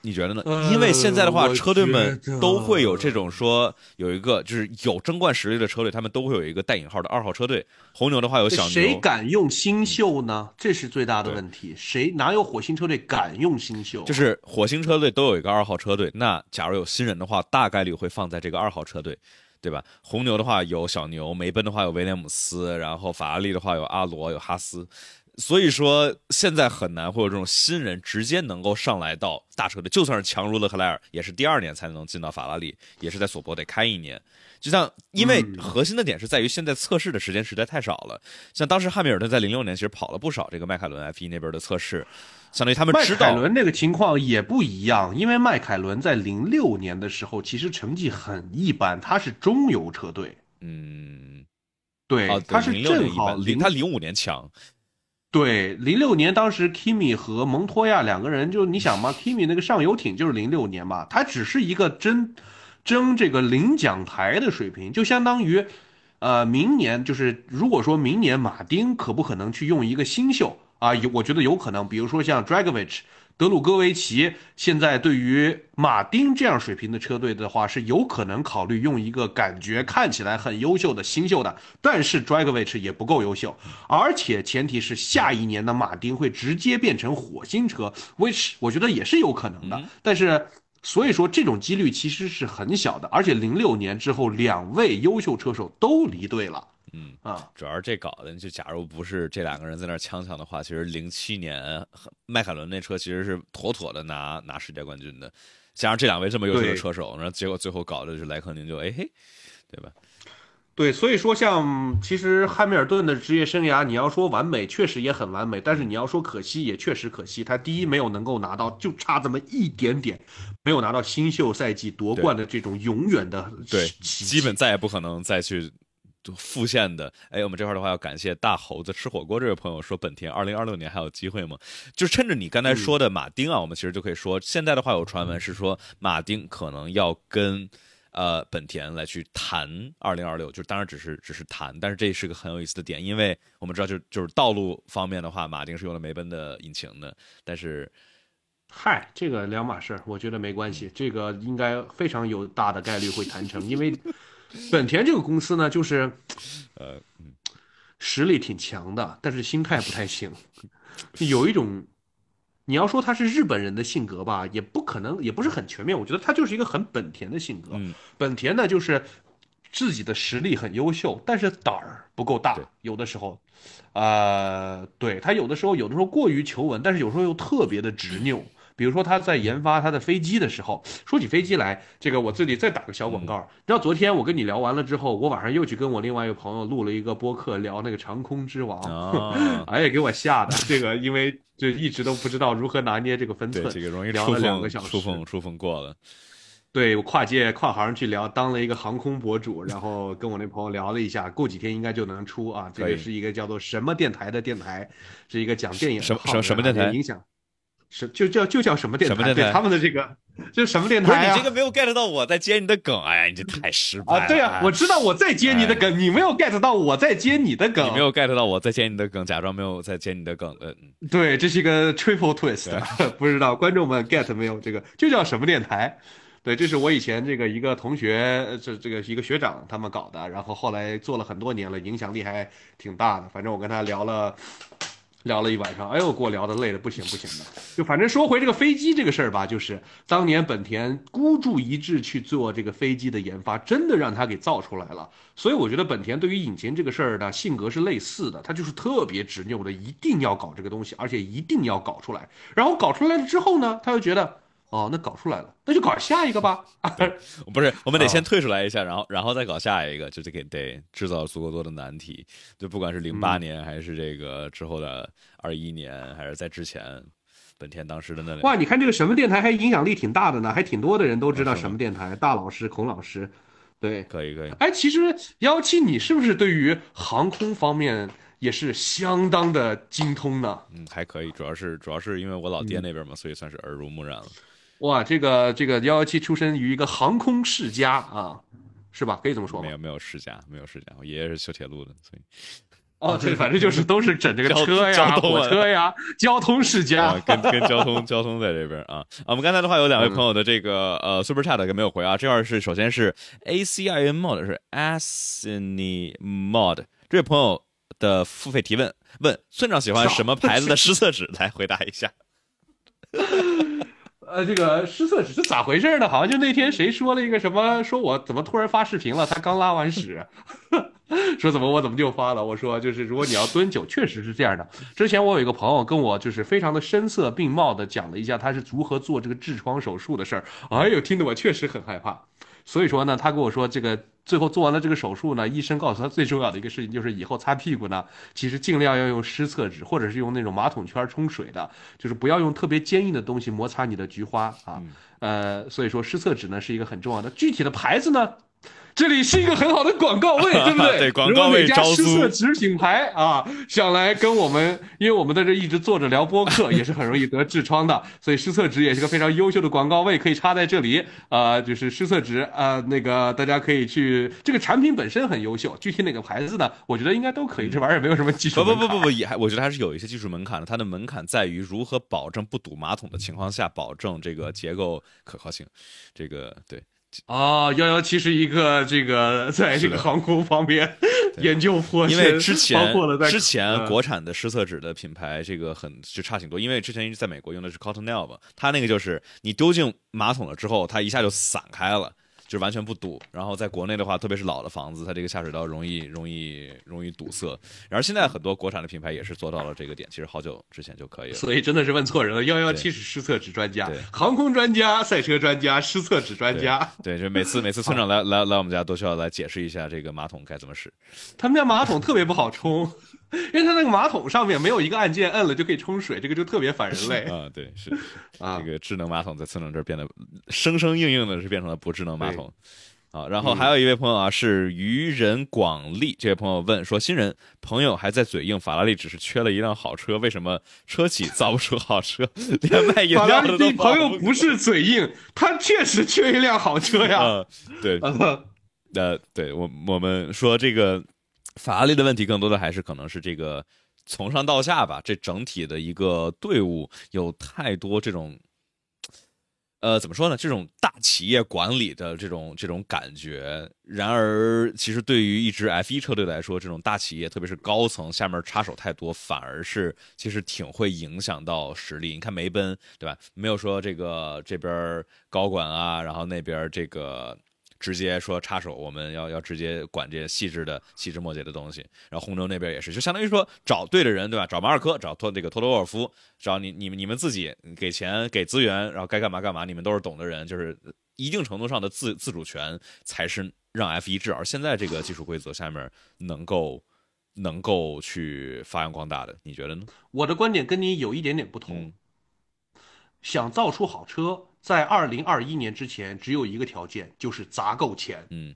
你觉得呢？呃因为现在的话，车队们都会有这种说有一个就是有争冠实力的车队，他们都会有一个带引号的二号车队。红牛的话有小牛谁，敢用新秀呢？这是最大的问题。谁哪有火星车队敢用新秀？就是火星车队都有一个二号车队。那假如有新人的话，大概率会放在这个二号车队。对吧？红牛的话有小牛，梅奔的话有威廉姆斯，然后法拉利的话有阿罗有哈斯，所以说现在很难会有这种新人直接能够上来到大车队，就算是强如勒克莱尔，也是第二年才能进到法拉利，也是在索博得开一年。就像，因为核心的点是在于现在测试的时间实在太少了。像当时汉密尔顿在零六年其实跑了不少这个迈凯伦 F 一那边的测试，相当于他们知道。迈凯伦那个情况也不一样，因为迈凯伦在零六年的时候其实成绩很一般，他是中游车队。嗯，对，他是正好零他零五年强。对，零六年当时 Kimi 和蒙托亚两个人就你想嘛，Kimi 那个上游艇就是零六年嘛，他只是一个争。争这个领奖台的水平，就相当于，呃，明年就是如果说明年马丁可不可能去用一个新秀啊？有，我觉得有可能。比如说像 Dragovich、德鲁戈维奇，现在对于马丁这样水平的车队的话，是有可能考虑用一个感觉看起来很优秀的新秀的。但是 Dragovich 也不够优秀，而且前提是下一年的马丁会直接变成火星车，which 我觉得也是有可能的。但是。所以说，这种几率其实是很小的，而且零六年之后，两位优秀车手都离队了。嗯啊，主要是这搞的，就假如不是这两个人在那呛呛的话，其实零七年迈凯伦那车其实是妥妥的拿拿世界冠军的。加上这两位这么优秀的车手，然后结果最后搞的就是莱克宁就哎嘿，对吧？对，所以说像其实汉密尔顿的职业生涯，你要说完美，确实也很完美；但是你要说可惜，也确实可惜。他第一没有能够拿到，就差这么一点点，没有拿到新秀赛季夺冠的这种永远的对，基本再也不可能再去复现的。哎，我们这块的话要感谢大猴子吃火锅这位朋友说，本田二零二六年还有机会吗？就趁着你刚才说的马丁啊，我们其实就可以说，现在的话有传闻是说马丁可能要跟。呃，本田来去谈二零二六，就当然只是只是谈，但是这是个很有意思的点，因为我们知道，就就是道路方面的话，马丁是用了梅奔的引擎的，但是，嗨，这个两码事儿，我觉得没关系，这个应该非常有大的概率会谈成，因为本田这个公司呢，就是呃，实力挺强的，但是心态不太行，有一种。你要说他是日本人的性格吧，也不可能，也不是很全面。我觉得他就是一个很本田的性格。本田呢，就是自己的实力很优秀，但是胆儿不够大。有的时候，呃，对他有的时候，有的时候过于求稳，但是有时候又特别的执拗。比如说他在研发他的飞机的时候，说起飞机来，这个我这里再打个小广告。你知道昨天我跟你聊完了之后，我晚上又去跟我另外一个朋友录了一个播客，聊那个长空之王。哎呀，给我吓的，这个因为就一直都不知道如何拿捏这个分寸，这个容易聊了两个小时，触碰触碰过了。对我跨界跨行去聊，当了一个航空博主，然后跟我那朋友聊了一下，过几天应该就能出啊。这个是一个叫做什么电台的电台，是一个讲电影什什什么电台影响。是就叫就叫什么电台？对他们的这个，就什么电台啊？你这个没有 get 到我在接你的梗，哎呀，你这太失败了。对啊，我知道我在接你的梗，你没有 get 到我在接你的梗。你没有 get 到我在接你的梗，假装没有在接你的梗。嗯，对，这是一个 triple twist，不知道观众们 get 没有？这个就叫什么电台？对，这是我以前这个一个同学，这这个一个学长他们搞的，然后后来做了很多年了，影响力还挺大的。反正我跟他聊了。聊了一晚上，哎呦，给我聊的累的不行不行的。就反正说回这个飞机这个事儿吧，就是当年本田孤注一掷去做这个飞机的研发，真的让他给造出来了。所以我觉得本田对于引擎这个事儿呢，性格是类似的，他就是特别执拗的，一定要搞这个东西，而且一定要搞出来。然后搞出来了之后呢，他又觉得。哦，那搞出来了，那就搞下一个吧。不是，我们得先退出来一下，然后，然后再搞下一个，就得给得制造足够多的难题。就不管是零八年，还是这个之后的二一年，还是在之前，本田当时的那哇，你看这个什么电台还影响力挺大的呢，还挺多的人都知道什么电台。大老师，孔老师，对，可以可以。哎，其实幺七，你是不是对于航空方面也是相当的精通呢？嗯，还可以，主要是主要是因为我老爹那边嘛，所以算是耳濡目染了。哇，这个这个幺幺七出身于一个航空世家啊，是吧？可以这么说吗？没有没有世家，没有世家，我爷爷是修铁路的，所以哦，对，反正就是都是整这个 车呀、火车呀、交通世家，跟跟交通交通在这边啊。啊，我们刚才的话有两位朋友的这个呃 super chat 没有回啊，这块是首先是 A C I N mod 是 asini mod 这位朋友的付费提问，问村长喜欢什么牌子的 湿厕纸？来回答一下。呃，这个失策纸是咋回事呢？好像就那天谁说了一个什么，说我怎么突然发视频了？他刚拉完屎，说怎么我怎么就发了？我说就是如果你要蹲久，确实是这样的。之前我有一个朋友跟我就是非常的声色并茂的讲了一下他是如何做这个痔疮手术的事儿，哎呦，听得我确实很害怕。所以说呢，他跟我说，这个最后做完了这个手术呢，医生告诉他最重要的一个事情就是以后擦屁股呢，其实尽量要用湿厕纸，或者是用那种马桶圈冲水的，就是不要用特别坚硬的东西摩擦你的菊花啊。呃，所以说湿厕纸呢是一个很重要的，具体的牌子呢。这里是一个很好的广告位，对不对？对，广告位招租。失色纸品牌啊，想来跟我们，因为我们在这一直坐着聊播客，也是很容易得痔疮的，所以失色纸也是个非常优秀的广告位，可以插在这里。啊，就是失色纸啊，那个大家可以去。这个产品本身很优秀，具体哪个牌子呢？我觉得应该都可以。这玩意儿没有什么技术。不不不不不，也还我觉得还是有一些技术门槛的。它的门槛在于如何保证不堵马桶的情况下，保证这个结构可靠性。这个对。啊，幺幺七是一个这个 在这个航空方面研究颇深，因为之前之前国产的湿厕纸的品牌这个很就差挺多，因为之前一直在美国用的是 Cottonelle 嘛，它那个就是你丢进马桶了之后，它一下就散开了。就完全不堵，然后在国内的话，特别是老的房子，它这个下水道容易容易容易堵塞。然后现在很多国产的品牌也是做到了这个点，其实好久之前就可以了。所以真的是问错人了，幺幺七是失厕纸专家，航空专家、赛车专家、失厕纸专家。对，就每次每次村长来来来我们家都需要来解释一下这个马桶该怎么使。他们家马桶特别不好冲。因为它那个马桶上面没有一个按键，摁了就可以冲水，这个就特别反人类啊！对，是啊，这个智能马桶在村长这儿变得生生硬硬的，是变成了不智能马桶啊。然后还有一位朋友啊，是愚人广利这位朋友问说：新人朋友还在嘴硬，法拉利只是缺了一辆好车，为什么车企 造不出好车，连卖饮料的都朋友不是嘴硬，他确实缺一辆好车呀。对，呃，对我我们说这个。法拉利的问题更多的还是可能是这个从上到下吧，这整体的一个队伍有太多这种，呃，怎么说呢？这种大企业管理的这种这种感觉。然而，其实对于一支 F1 车队来说，这种大企业，特别是高层下面插手太多，反而是其实挺会影响到实力。你看梅奔，对吧？没有说这个这边高管啊，然后那边这个。直接说插手，我们要要直接管这些细致的细枝末节的东西。然后红牛那边也是，就相当于说找对的人，对吧？找马尔科，找托这个托托沃尔夫，找你你们你们自己给钱给资源，然后该干嘛干嘛，你们都是懂的人，就是一定程度上的自自主权才是让 F 一至少现在这个技术规则下面能够能够去发扬光大的，你觉得呢？我的观点跟你有一点点不同，想造出好车。在二零二一年之前，只有一个条件，就是砸够钱。嗯。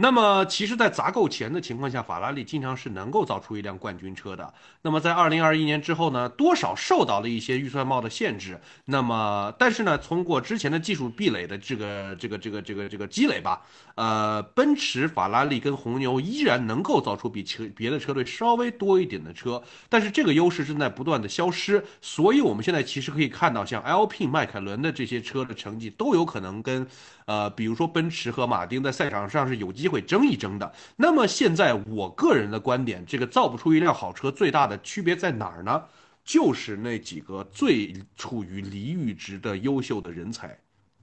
那么，其实，在砸够钱的情况下，法拉利经常是能够造出一辆冠军车的。那么，在二零二一年之后呢，多少受到了一些预算帽的限制。那么，但是呢，通过之前的技术壁垒的这个、这个、这个、这个、这个积累吧，呃，奔驰、法拉利跟红牛依然能够造出比车别的车队稍微多一点的车。但是，这个优势正在不断的消失。所以，我们现在其实可以看到，像 L P、迈凯伦的这些车的成绩都有可能跟。呃，比如说奔驰和马丁在赛场上是有机会争一争的。那么现在我个人的观点，这个造不出一辆好车最大的区别在哪儿呢？就是那几个最处于离域值的优秀的人才，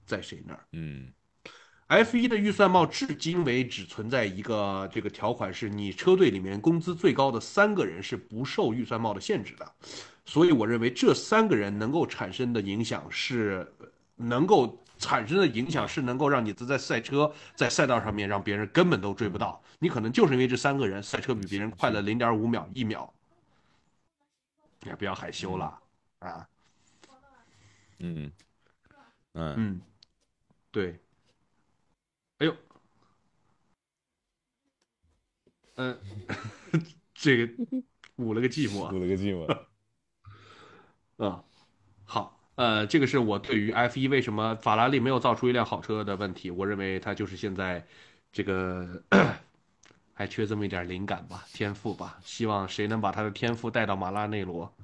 在谁那儿？嗯，F1 的预算帽至今为止存在一个这个条款，是你车队里面工资最高的三个人是不受预算帽的限制的。所以我认为这三个人能够产生的影响是能够。产生的影响是能够让你在赛车在赛道上面让别人根本都追不到，你可能就是因为这三个人赛车比别人快了零点五秒一秒，也不要害羞了。啊，嗯。嗯。嗯，对，哎呦，嗯，这个捂了个寂寞，捂了个寂寞，嗯，好。呃，这个是我对于 F 一为什么法拉利没有造出一辆好车的问题。我认为它就是现在这个 还缺这么一点灵感吧，天赋吧。希望谁能把他的天赋带到马拉内罗，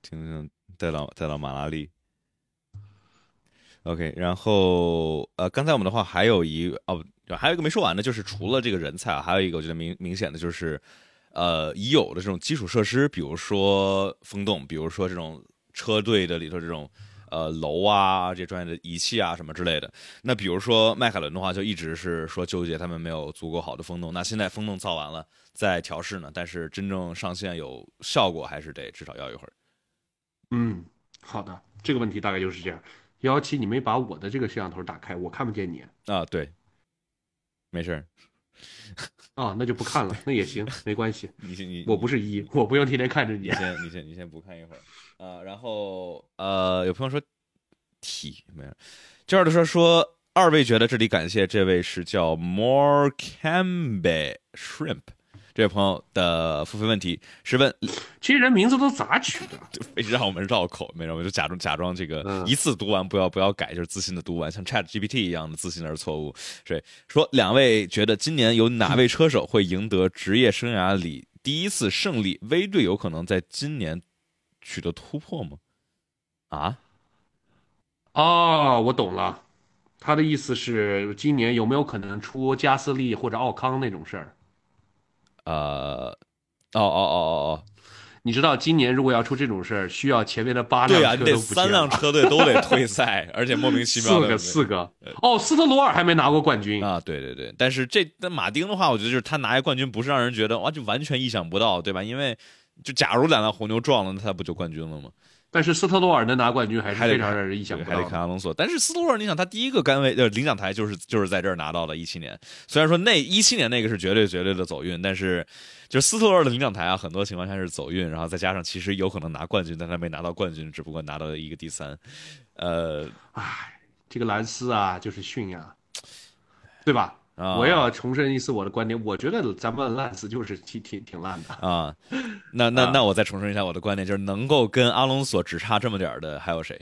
听听带到带到马拉利。OK，然后呃，刚才我们的话还有一哦，还有一个没说完的，就是除了这个人才啊，还有一个我觉得明明显的就是，呃，已有的这种基础设施，比如说风洞，比如说这种。车队的里头这种，呃楼啊这些专业的仪器啊什么之类的。那比如说迈凯伦的话，就一直是说纠结他们没有足够好的风洞。那现在风洞造完了，在调试呢，但是真正上线有效果，还是得至少要一会儿。嗯，好的，这个问题大概就是这样。幺幺七，你没把我的这个摄像头打开，我看不见你啊。对，没事儿。啊，那就不看了，那也行，没关系。你你我不是一，我不用天天看着你。先你先你先不看一会儿啊。然后呃，有朋友说 T 没有，这儿的说说二位觉得这里感谢这位是叫 More Cambe Shrimp。这位朋友的付费问题是问：这些人名字都咋取的？让我们绕口，没有，我就假装假装这个一次读完不要不要改，就是自信的读完，像 Chat GPT 一样的自信而错误。所以说，两位觉得今年有哪位车手会赢得职业生涯里第一次胜利？V 队有可能在今年取得突破吗？啊？哦，我懂了，他的意思是今年有没有可能出加斯利或者奥康那种事儿？呃，哦哦哦哦哦，你知道今年如果要出这种事儿，需要前面的八辆车对啊，三辆车队都得退赛，而且莫名其妙四个四个哦，斯特罗尔还没拿过冠军啊，对对对，但是这但马丁的话，我觉得就是他拿一冠军不是让人觉得哇就完全意想不到，对吧？因为就假如两辆红牛撞了，那他不就冠军了吗？但是斯特罗尔能拿冠军还是非常让人意想不到，还得看阿隆索。但是斯特罗尔，你想他第一个杆位呃领奖台就是就是在这儿拿到的，一七年。虽然说那一七年那个是绝对绝对的走运，但是就是斯特罗尔的领奖台啊，很多情况下是走运，然后再加上其实有可能拿冠军，但他没拿到冠军，只不过拿到了一个第三。呃，唉，这个兰斯啊，就是逊啊，对吧？我要重申一次我的观点，我觉得咱们烂死就是挺挺挺烂的啊。那那那我再重申一下我的观点，就是能够跟阿隆索只差这么点的还有谁？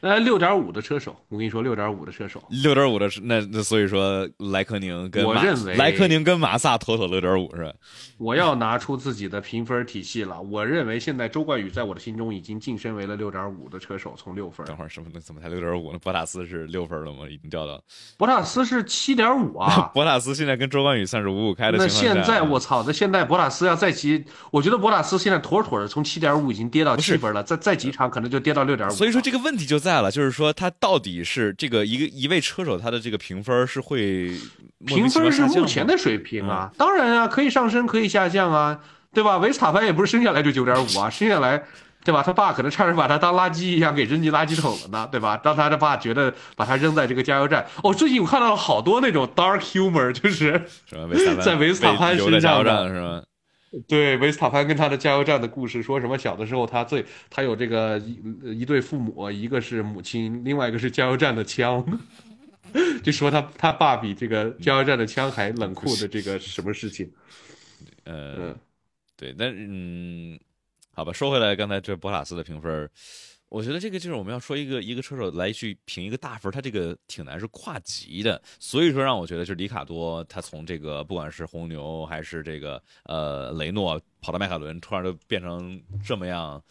呃，六点五的车手，我跟你说，六点五的车手，六点五的那那所以说莱克宁跟我认为莱克宁跟马萨妥妥六点五是吧？我要拿出自己的评分体系了。我认为现在周冠宇在我的心中已经晋升为了六点五的车手，从六分。等会儿什么？怎么才六点五呢？博塔斯是六分了吗？已经掉到博塔斯是七点五啊！博塔斯现在跟周冠宇算是五五开的。那现在我操！那现在博塔斯要再骑，我觉得博塔斯现在妥妥的从七点五已经跌到七分了，再再几场可能就跌到六点五。所以说这个问题就在了，就是说他。到底是这个一个一位车手他的这个评分是会评分是目前的水平啊，当然啊，可以上升可以下降啊，对吧？维斯塔潘也不是生下来就九点五啊，生下来对吧？他爸可能差点把他当垃圾一样给扔进垃圾桶了呢，对吧？当他的爸觉得把他扔在这个加油站，哦，最近我看到了好多那种 dark humor，就是在维斯塔潘身上的是吗？对维斯塔潘跟他的加油站的故事，说什么小的时候他最他有这个一一对父母，一个是母亲，另外一个是加油站的枪，就说他他爸比这个加油站的枪还冷酷的这个什么事情？呃，对，但嗯，好吧，说回来，刚才这博塔斯的评分。我觉得这个就是我们要说一个一个车手来去评一个大分，他这个挺难是跨级的，所以说让我觉得就是里卡多他从这个不管是红牛还是这个呃雷诺跑到迈凯伦，突然就变成这么样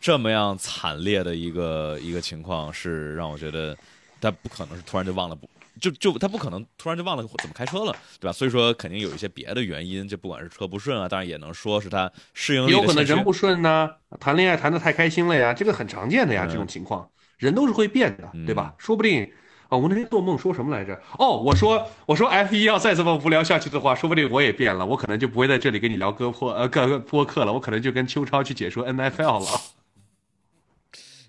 这么样惨烈的一个一个情况，是让我觉得他不可能是突然就忘了不。就就他不可能突然就忘了怎么开车了，对吧？所以说肯定有一些别的原因，就不管是车不顺啊，当然也能说是他适应力有可能人不顺呢，谈恋爱谈的太开心了呀，这个很常见的呀，这种情况，人都是会变的，对吧？说不定啊，我那天做梦说什么来着？哦，我说我说 F 一要再这么无聊下去的话，说不定我也变了，我可能就不会在这里跟你聊歌破呃歌播客了，我可能就跟秋超去解说 NFL 了。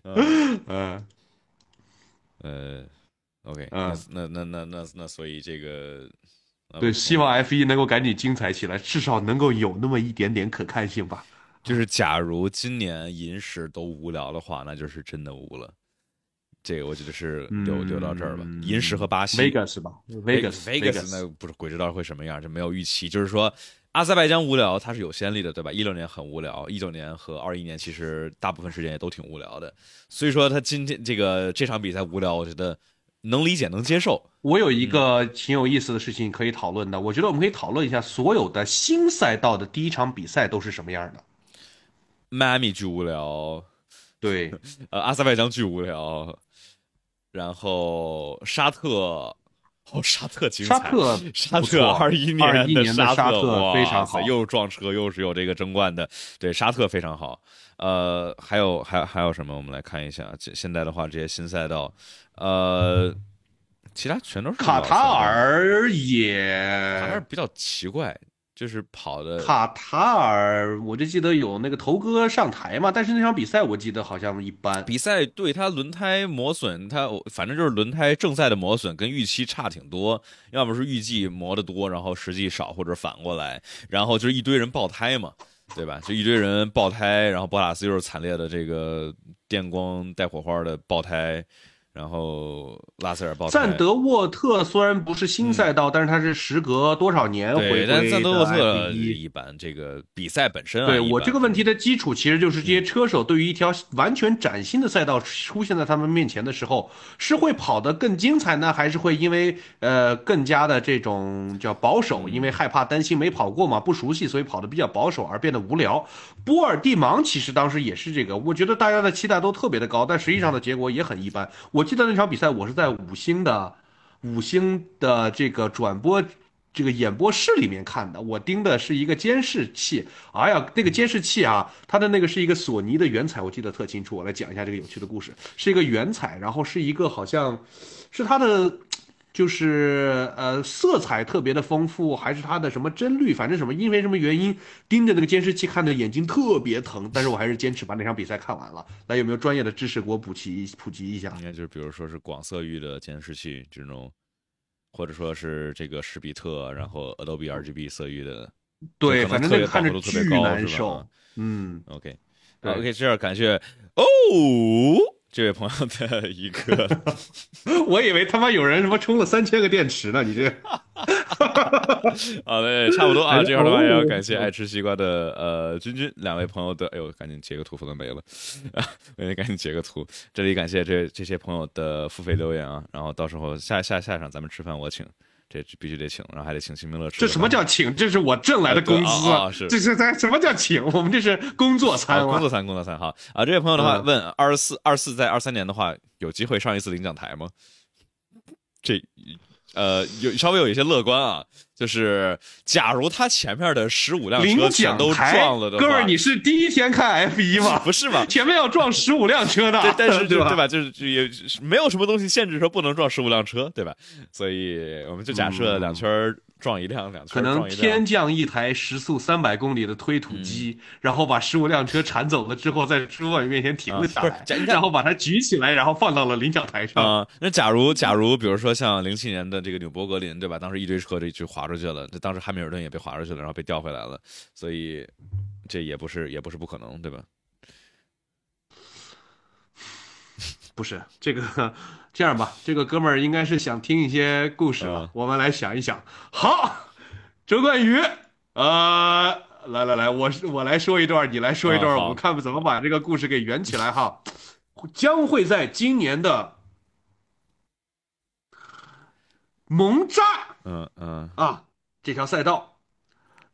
嗯，呃。OK，嗯，那那那那那，所以这个，对，希望 F 一能够赶紧精彩起来，至少能够有那么一点点可看性吧。就是假如今年银石都无聊的话，那就是真的无了。这个我觉得是留留到这儿吧。银石和巴西，Vegas 吧，Vegas，Vegas，那不是鬼知道会什么样，就没有预期。就是说，阿塞拜疆无聊，它是有先例的，对吧？一六年很无聊，一九年和二一年其实大部分时间也都挺无聊的。所以说，他今天这个这场比赛无聊，我觉得。能理解，能接受。我有一个挺有意思的事情可以讨论的，我觉得我们可以讨论一下所有的新赛道的第一场比赛都是什么样的。迈阿密巨无聊，对，呃，阿塞拜疆巨无聊，然后沙特哦，沙特精彩，沙特沙特二一年二一年的沙特非常好，又撞车又是有这个争冠的，对沙特非常好。呃，还有还还有什么？我们来看一下，现现在的话这些新赛道，呃，其他全都是卡塔尔也，卡塔尔比较奇怪。就是跑的卡塔尔，我就记得有那个头哥上台嘛，但是那场比赛我记得好像一般。比赛对他轮胎磨损，他反正就是轮胎正赛的磨损跟预期差挺多，要么是预计磨的多，然后实际少，或者反过来，然后就是一堆人爆胎嘛，对吧？就一堆人爆胎，然后博拉斯又是惨烈的这个电光带火花的爆胎。然后拉塞尔爆赞德沃特虽然不是新赛道，但是它是时隔多少年回归的赞德沃特一般，这个比赛本身啊，对我这个问题的基础其实就是这些车手对于一条完全崭新的赛道出现在他们面前的时候，是会跑得更精彩呢，还是会因为呃更加的这种叫保守，因为害怕担心没跑过嘛，不熟悉，所以跑得比较保守而变得无聊。波尔蒂芒其实当时也是这个，我觉得大家的期待都特别的高，但实际上的结果也很一般。我我记得那场比赛，我是在五星的五星的这个转播这个演播室里面看的。我盯的是一个监视器，哎呀，那个监视器啊，它的那个是一个索尼的原彩，我记得特清楚。我来讲一下这个有趣的故事，是一个原彩，然后是一个好像是它的。就是呃，色彩特别的丰富，还是它的什么帧率，反正什么，因为什么原因，盯着那个监视器看的眼睛特别疼。但是我还是坚持把那场比赛看完了。来，有没有专业的知识给我普及普及一下？应该就是比如说是广色域的监视器这种，或者说是这个史比特，然后 Adobe RGB 色域的。对，反正那个看着巨难受。嗯，OK，OK，这样感谢哦。这位朋友的一个，我以为他妈有人什么充了三千个电池呢？你这，好嘞，差不多啊。这样的话也要感谢爱吃西瓜的呃君君两位朋友的，哎呦，赶紧截个图，否则没了。我得赶紧截个图。这里感谢这这些朋友的付费留言啊，然后到时候下下下场咱们吃饭我请。这必须得请，然后还得请新明乐吃。这什么叫请？这是我挣来的工资啊！是，这是咱什么叫请？我们这是工作餐，工作餐，工作餐。哈啊！这位朋友的话问：二十四，二四在二三年的话，有机会上一次领奖台吗？这。呃，有稍微有一些乐观啊，就是假如他前面的十五辆车全都撞了的话，哥们儿，你是第一天看 F 一吗？不是吧？前面要撞十五辆车的，但是 对吧？就是也没有什么东西限制说不能撞十五辆车，对吧？所以我们就假设两圈。撞一辆两可能天降一台时速三百公里的推土机，然后把十五辆车铲走了之后，在朱万宇面前停了下来，然后把它举起来，然后放到了领奖台上。啊，那假如假如比如说像零七年的这个纽博格林，对吧？当时一堆车这就滑出去了，这当时汉密尔顿也被滑出去了，然后被调回来了，所以这也不是也不是不可能，对吧？不是这个。这样吧，这个哥们儿应该是想听一些故事吧，我们来想一想。好，周冠宇，呃，来来来，我我来说一段，你来说一段，我们看怎么把这个故事给圆起来哈。将会在今年的蒙扎，嗯嗯啊，这条赛道。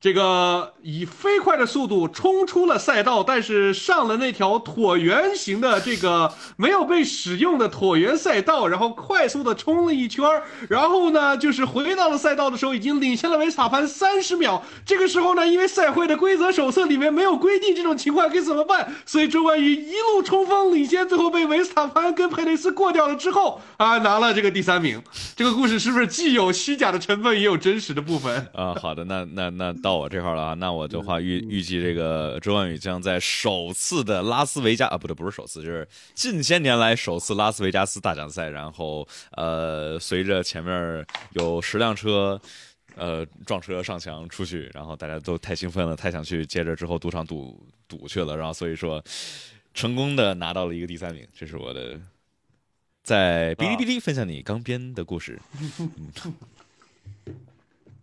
这个以飞快的速度冲出了赛道，但是上了那条椭圆形的这个没有被使用的椭圆赛道，然后快速的冲了一圈然后呢，就是回到了赛道的时候，已经领先了维斯塔潘三十秒。这个时候呢，因为赛会的规则手册里面没有规定这种情况该怎么办，所以周冠宇一路冲锋领先，最后被维斯塔潘跟佩雷斯过掉了之后啊，拿了这个第三名。这个故事是不是既有虚假的成分，也有真实的部分啊？好的，那那那到。我这块了啊，那我的话预预计这个周冠宇将在首次的拉斯维加啊，不对，不是首次，就是近些年来首次拉斯维加斯大奖赛，然后呃，随着前面有十辆车呃撞车上墙出去，然后大家都太兴奋了，太想去接着之后赌场赌赌去了，然后所以说成功的拿到了一个第三名，这是我的在哔哩哔哩分享你刚编的故事。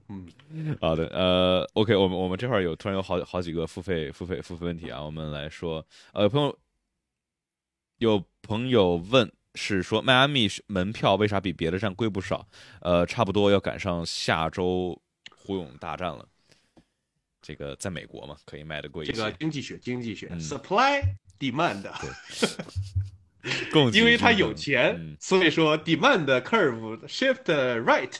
嗯，好的，呃，OK，我们我们这块有突然有好好几个付费付费付费问题啊，我们来说，呃，朋友有朋友问是说迈阿密门票为啥比别的站贵不少？呃，差不多要赶上下周胡勇大战了。这个在美国嘛，可以卖的贵一些。这个经济学，经济学，supply demand。因为他有钱，嗯所以说 demand curve shift right，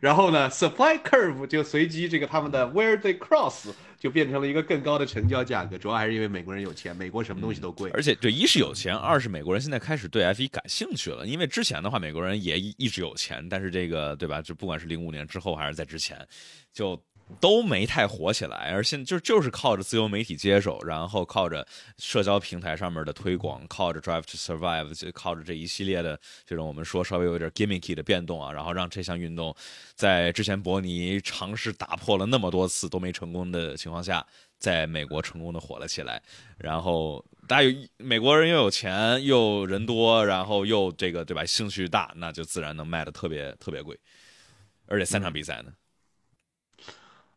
然后呢 supply curve 就随机这个他们的 where they cross 就变成了一个更高的成交价格，主要还是因为美国人有钱，美国什么东西都贵。而且对，一是有钱，二是美国人现在开始对 F 一感兴趣了。因为之前的话，美国人也一一直有钱，但是这个对吧？就不管是零五年之后还是在之前，就都没太火起来。而现在就就是靠着自由媒体接手，然后靠着社交平台上面的推广，靠着 Drive to Survive，就靠着这一系列的这种我们说稍微有点 gimmicky 的变动啊，然后让这项运动在之前伯尼尝试打破了那么多次都没成功的情况下，在美国成功的火了起来。然后大家有美国人又有钱又人多，然后又这个对吧兴趣大，那就自然能卖的特别特别贵。而且三场比赛呢，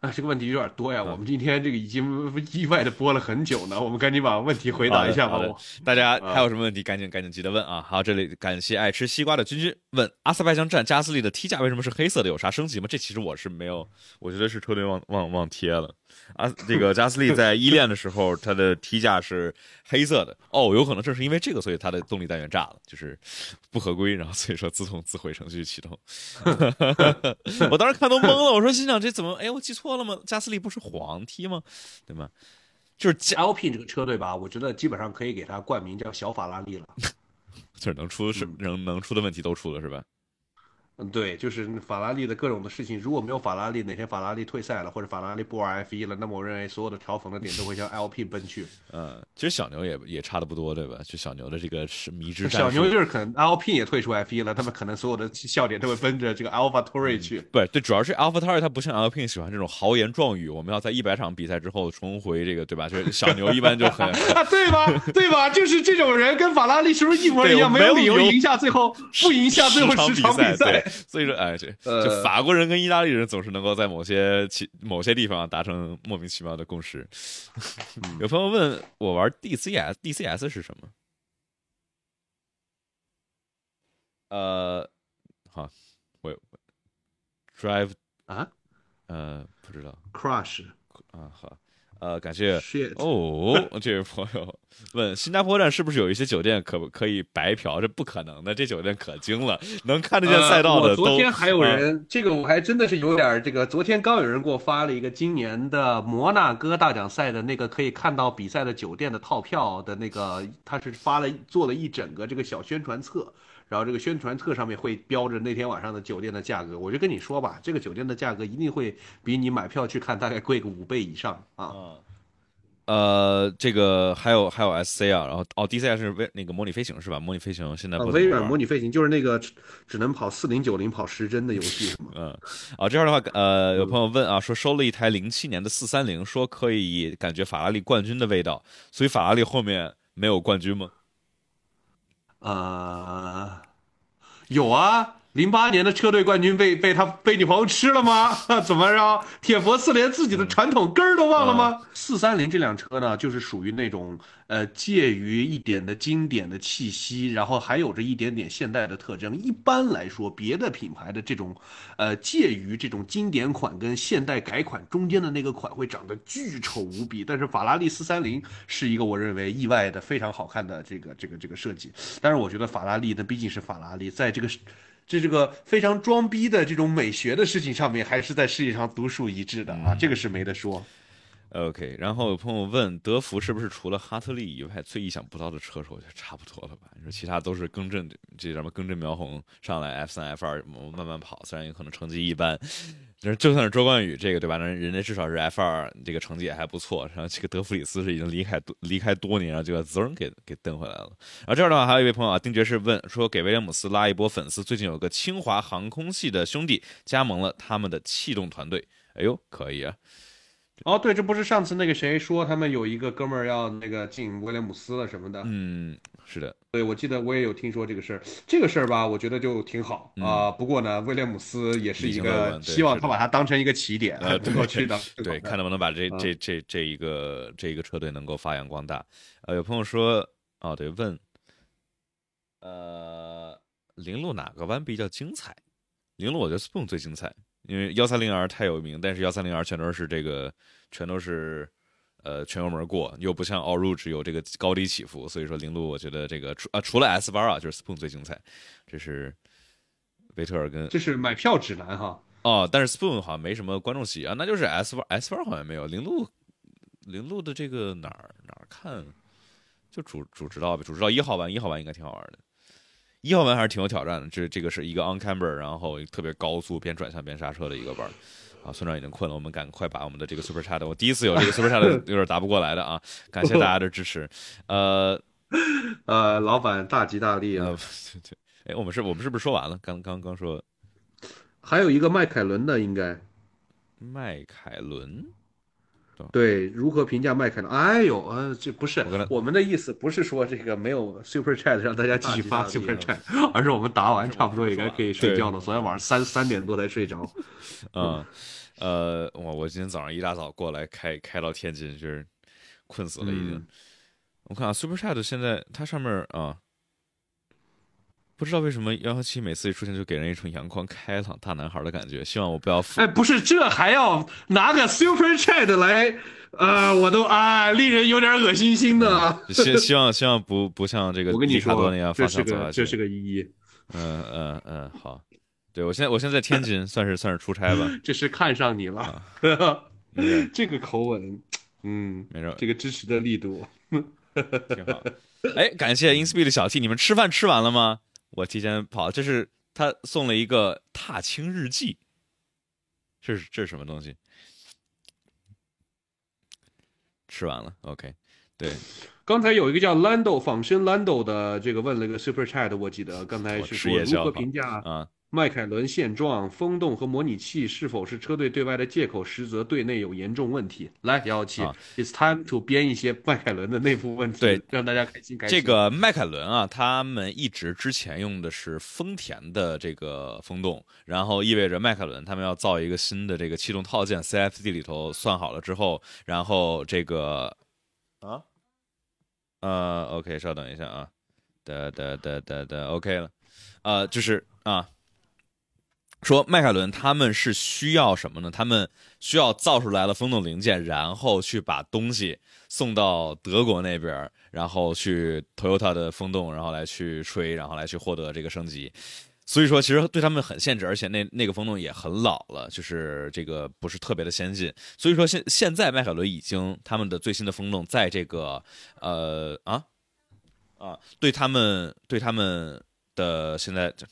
啊，这个问题有点多呀，嗯我们今天这个已经意外的播了很久呢，我们赶紧把问题回答一下吧。大家啊还有什么问题，赶紧赶紧记得问啊！好，这里感谢爱吃西瓜的君君问阿塞拜疆站加斯利的踢架为什么是黑色的？有啥升级吗？这其实我是没有，我觉得是车队忘忘忘贴了啊。这个加斯利在一练的时候，它的踢架是黑色的哦，有可能正是因为这个，所以它的动力单元炸了，就是不合规，然后所以说自动自毁程序启动。我当时看都懵了，我说心想这怎么？哎，我记错了吗？加斯利不是黄踢吗？对吗？就是加 Alpine 这个车队吧，我觉得基本上可以给它冠名叫小法拉利了。就是能出是能能出的问题都出了是吧？嗯，对，就是法拉利的各种的事情，如果没有法拉利，哪天法拉利退赛了，或者法拉利不玩 F 一了，那么我认为所有的嘲讽的点都会向 Alpine 奔去。嗯，其实小牛也也差的不多，对吧？就小牛的这个是迷之战小牛就是可能 Alpine 也退出 F 一了，他们可能所有的笑点都会奔着这个 Alpha Tori 去。对对，主要是 Alpha t a r 它不像 Alpine 喜欢这种豪言壮语，我们要在一百场比赛之后重回这个，对吧？就是小牛一般就很 啊，对吧？对吧？就是这种人跟法拉利是不是一模一样？没有理由赢下最后不赢下最后十十场比赛对。，所以说哎，这呃就法国人跟意大利人总是能够在某些其某些地方达成莫名其妙的共识。有朋友问我玩 DCS，DCS 是什么？呃，好，我我 Drive 啊？呃不知道，Crush。啊，好，呃，感谢哦，这位朋友问新加坡站是不是有一些酒店可不可以白嫖？这不可能的，这酒店可精了，能看得见赛道的昨天还有啊人，这个我还真的是有点儿这个。昨天刚有人给我发了一个今年的摩纳哥大奖赛的那个可以看到比赛的酒店的套票的那个，他是发了做了一整个这个小宣传册。然后这个宣传册上面会标着那天晚上的酒店的价格，我就跟你说吧，这个酒店的价格一定会比你买票去看大概贵个五倍以上啊。嗯，呃，这个还有还有 SC 啊，然后哦，DCI 是微那个模拟飞行是吧？模拟飞行现在不啊，怎么微软模拟飞行就是那个只只能跑四零九零跑时针的游戏是吗？嗯，啊，这样的话，呃，有朋友问啊，说收了一台零七年的四三零，说可以感觉法拉利冠军的味道，所以法拉利后面没有冠军吗？呃，有啊，零八年的车队冠军被被他被女朋友吃了吗？怎么着？铁佛寺连自己的传统根儿都忘了吗？四三零这辆车呢，就是属于那种呃介于一点的经典的气息，然后还有着一点点现代的特征。一般来说，别的品牌的这种呃介于这种经典款跟现代改款中间的那个款会长得巨丑无比，但是法拉利四三零是一个我认为意外的非常好看的这个这个这个设计。但是我觉得法拉利呢毕竟是法拉利，在这个这这个非常装逼的这种美学的事情上面，还是在世界上独树一帜的啊，这个是没得说。OK，然后有朋友问德福是不是除了哈特利以外最意想不到的车手？我觉得差不多了吧。你说其他都是更正，这什么更正苗红上来 F 三 F 二慢慢跑，虽然有可能成绩一般，但是就算是周冠宇这个对吧？那人家至少是 F 二，这个成绩也还不错。然后这个德弗里斯是已经离开多离开多年，然后就把责任给给蹬回来了。然后这样的话，还有一位朋友啊，丁爵士问说，给威廉姆斯拉一波粉丝，最近有个清华航空系的兄弟加盟了他们的气动团队。哎呦，可以啊。哦，对，这不是上次那个谁说他们有一个哥们儿要那个进威廉姆斯了什么的？嗯，是的，对，我记得我也有听说这个事儿。这个事儿吧，我觉得就挺好啊、不过呢，威廉姆斯也是一个希望他把它当成一个起点，呃能够去当对，看能不能把这嗯这这这一个这一个车队能够发扬光大。呃，有朋友说，哦，对，问，呃，零路哪个弯比较精彩？零路我觉得 Spoon 最精彩，因为幺三零 R 太有名，但是幺三零 R 全都是这个，全都是呃全油门过，又不像 All Rouge 有这个高低起伏，所以说零路我觉得这个除啊除了 S 八啊，就是 Spoon 最精彩，这是维特尔跟这是买票指南哈。哦，但是 Spoon 好像没什么观众席啊，那就是 S 八 S 八好像没有零路零路的这个哪儿哪儿看，就主主直道呗，主直道一号弯一号弯应该挺好玩的，一号弯还是挺有挑战的，这这个是一个 on camber，然后特别高速边转向边刹车的一个弯。啊，村长已经困了，我们赶快把我们的这个 super chat，我第一次有这个 super chat 有点答不过来的啊，感谢大家的支持。呃 呃，老板大吉大利啊！呃，对，哎，我们是我们是不是说完了？刚刚刚说还有一个迈凯伦的，应该迈凯伦，对，如何评价迈凯伦？哎呦，呃，这不是我我们的意思，不是说这个没有 super chat 让大家继续发 super chat，而是我们答完差不多也该可以睡觉了。昨天晚上三三点多才睡着。嗯，呃，我我今天早上一大早过来开开到天津，就是困死了已经。嗯我看啊，super chat 现在它上面啊。不知道为什么幺幺七每次一出现就给人一种阳光开朗大男孩的感觉，希望我不要负哎，不是，这还要拿个 super chat 来，呃，我都啊，令人有点恶心心的啊。希希望希望不不像这个我跟你迪卡多那样，这是方向走下这是个一一，嗯嗯嗯，好。对我现在我现在在天津，算是算是出差吧。这是看上你了，啊嗯 这个口吻，嗯，没事，这个支持的力度，挺好。哎，感谢 InSpeed 的小 T，你们吃饭吃完了吗？我提前跑，这是他送了一个踏青日记，这是这是什么东西？吃完了，OK，对，刚才有一个叫 Lando 仿生 Lando 的这个问了个 super chat，我记得刚才是说如何评价啊，迈凯伦现状、风洞和模拟器是否是车队对外的借口，实则队内有严重问题。来，幺幺七啊，It's time to 编一些迈凯伦的内部问题，对，让大家开心开心。这个迈凯伦啊，他们一直之前用的是丰田的这个风洞，然后意味着迈凯伦他们要造一个新的这个气动套件，CFD 里头算好了之后，然后这个啊，呃，OK，稍等一下啊，哒哒哒哒哒，OK 了，呃，就是啊。说迈凯伦他们是需要什么呢？他们需要造出来了风洞零件，然后去把东西送到德国那边，然后去 Toyota 的风洞，然后来去吹，然后来去获得这个升级。所以说，其实对他们很限制，而且那那个风洞也很老了，就是这个不是特别的先进。所以说现现在迈凯伦已经他们的最新的风洞在这个呃啊啊对他们对他们的现在。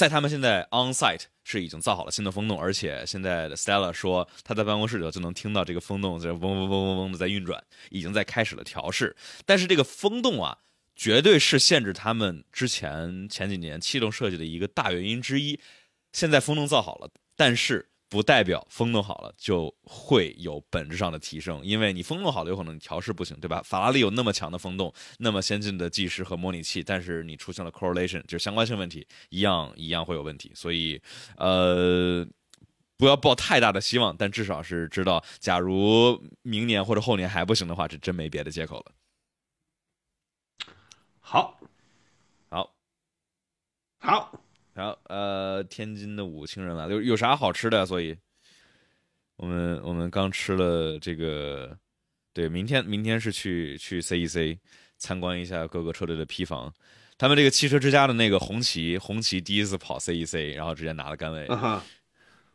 在他们现在 on site 是已经造好了新的风洞，而且现在的 Stella 说他在办公室里头就能听到这个风洞在嗡嗡嗡嗡嗡的在运转，已经在开始了调试。但是这个风洞啊，绝对是限制他们之前前几年气动设计的一个大原因之一。现在风洞造好了，但是不代表风洞好了就会有本质上的提升，因为你风洞好了，有可能你调试不行，对吧？法拉利有那么强的风洞，那么先进的技师和模拟器，但是你出现了 correlation，就是相关性问题，一样一样会有问题。所以，呃，不要抱太大的希望，但至少是知道，假如明年或者后年还不行的话，这真没别的借口了。好，好，好，好，呃，天津的五清人来了，有有啥好吃的？所以，我们我们刚吃了这个，对，明天明天是去去 CEC 参观一下各个车队的批房。他们这个汽车之家的那个红旗，红旗第一次跑 CEC，然后直接拿了杆位，啊哈，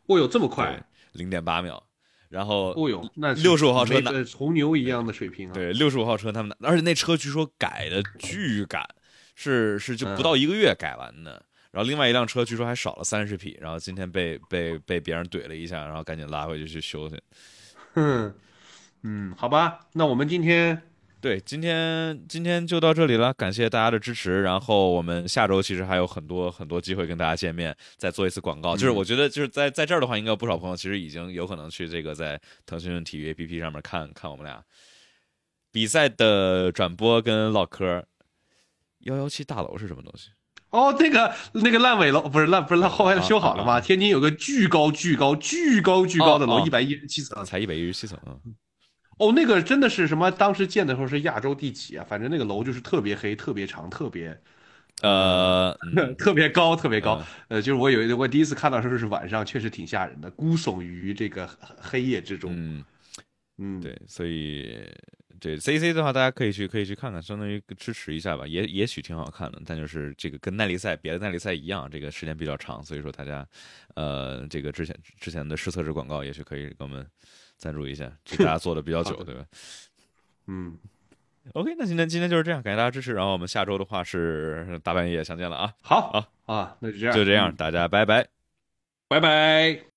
哦哟，这么快，零点八秒，然后哦哟，那六十五号车拿没呃红牛一样的水平啊。对，六十五号车他们拿，而且那车据说改的巨赶，是是就不到一个月改完的。然后另外一辆车据说还少了三十匹，然后今天被被被别人怼了一下，然后赶紧拉回去去修去。嗯嗯，好吧，那我们今天对，今天今天就到这里了，感谢大家的支持。然后我们下周其实还有很多很多机会跟大家见面，再做一次广告。就是我觉得就是在在这儿的话，应该有不少朋友其实已经有可能去这个在腾讯体育 APP 上面看看我们俩比赛的转播跟唠嗑。幺幺七大楼是什么东西？哦，那个那个烂尾楼不是烂不是烂，后来修好了吗？天津有个巨高巨高巨高巨高的楼，一百一十七层。才一百一十七层啊！哦，那个真的是什么？当时建的时候是亚洲第几啊？反正那个楼就是特别黑、特别长、特别呃，嗯 特别高、特别高嗯。呃，就是我有一我第一次看到的时候是晚上，确实挺吓人的，孤耸于这个黑夜之中。嗯，嗯，对，所以这 C C 的话，大家可以去可以去看看，相当于支持一下吧，也也许挺好看的。但就是这个跟耐力赛别的耐力赛一样，这个时间比较长，所以说大家呃，这个之前之前的试测制广告，也许可以给我们赞助一下，就大家做的比较 久，对吧？嗯。OK，那今天今天就是这样，感谢大家支持。然后我们下周的话是大半夜相见了啊！好好啊，那就这样，就这样，嗯大家拜拜。拜拜。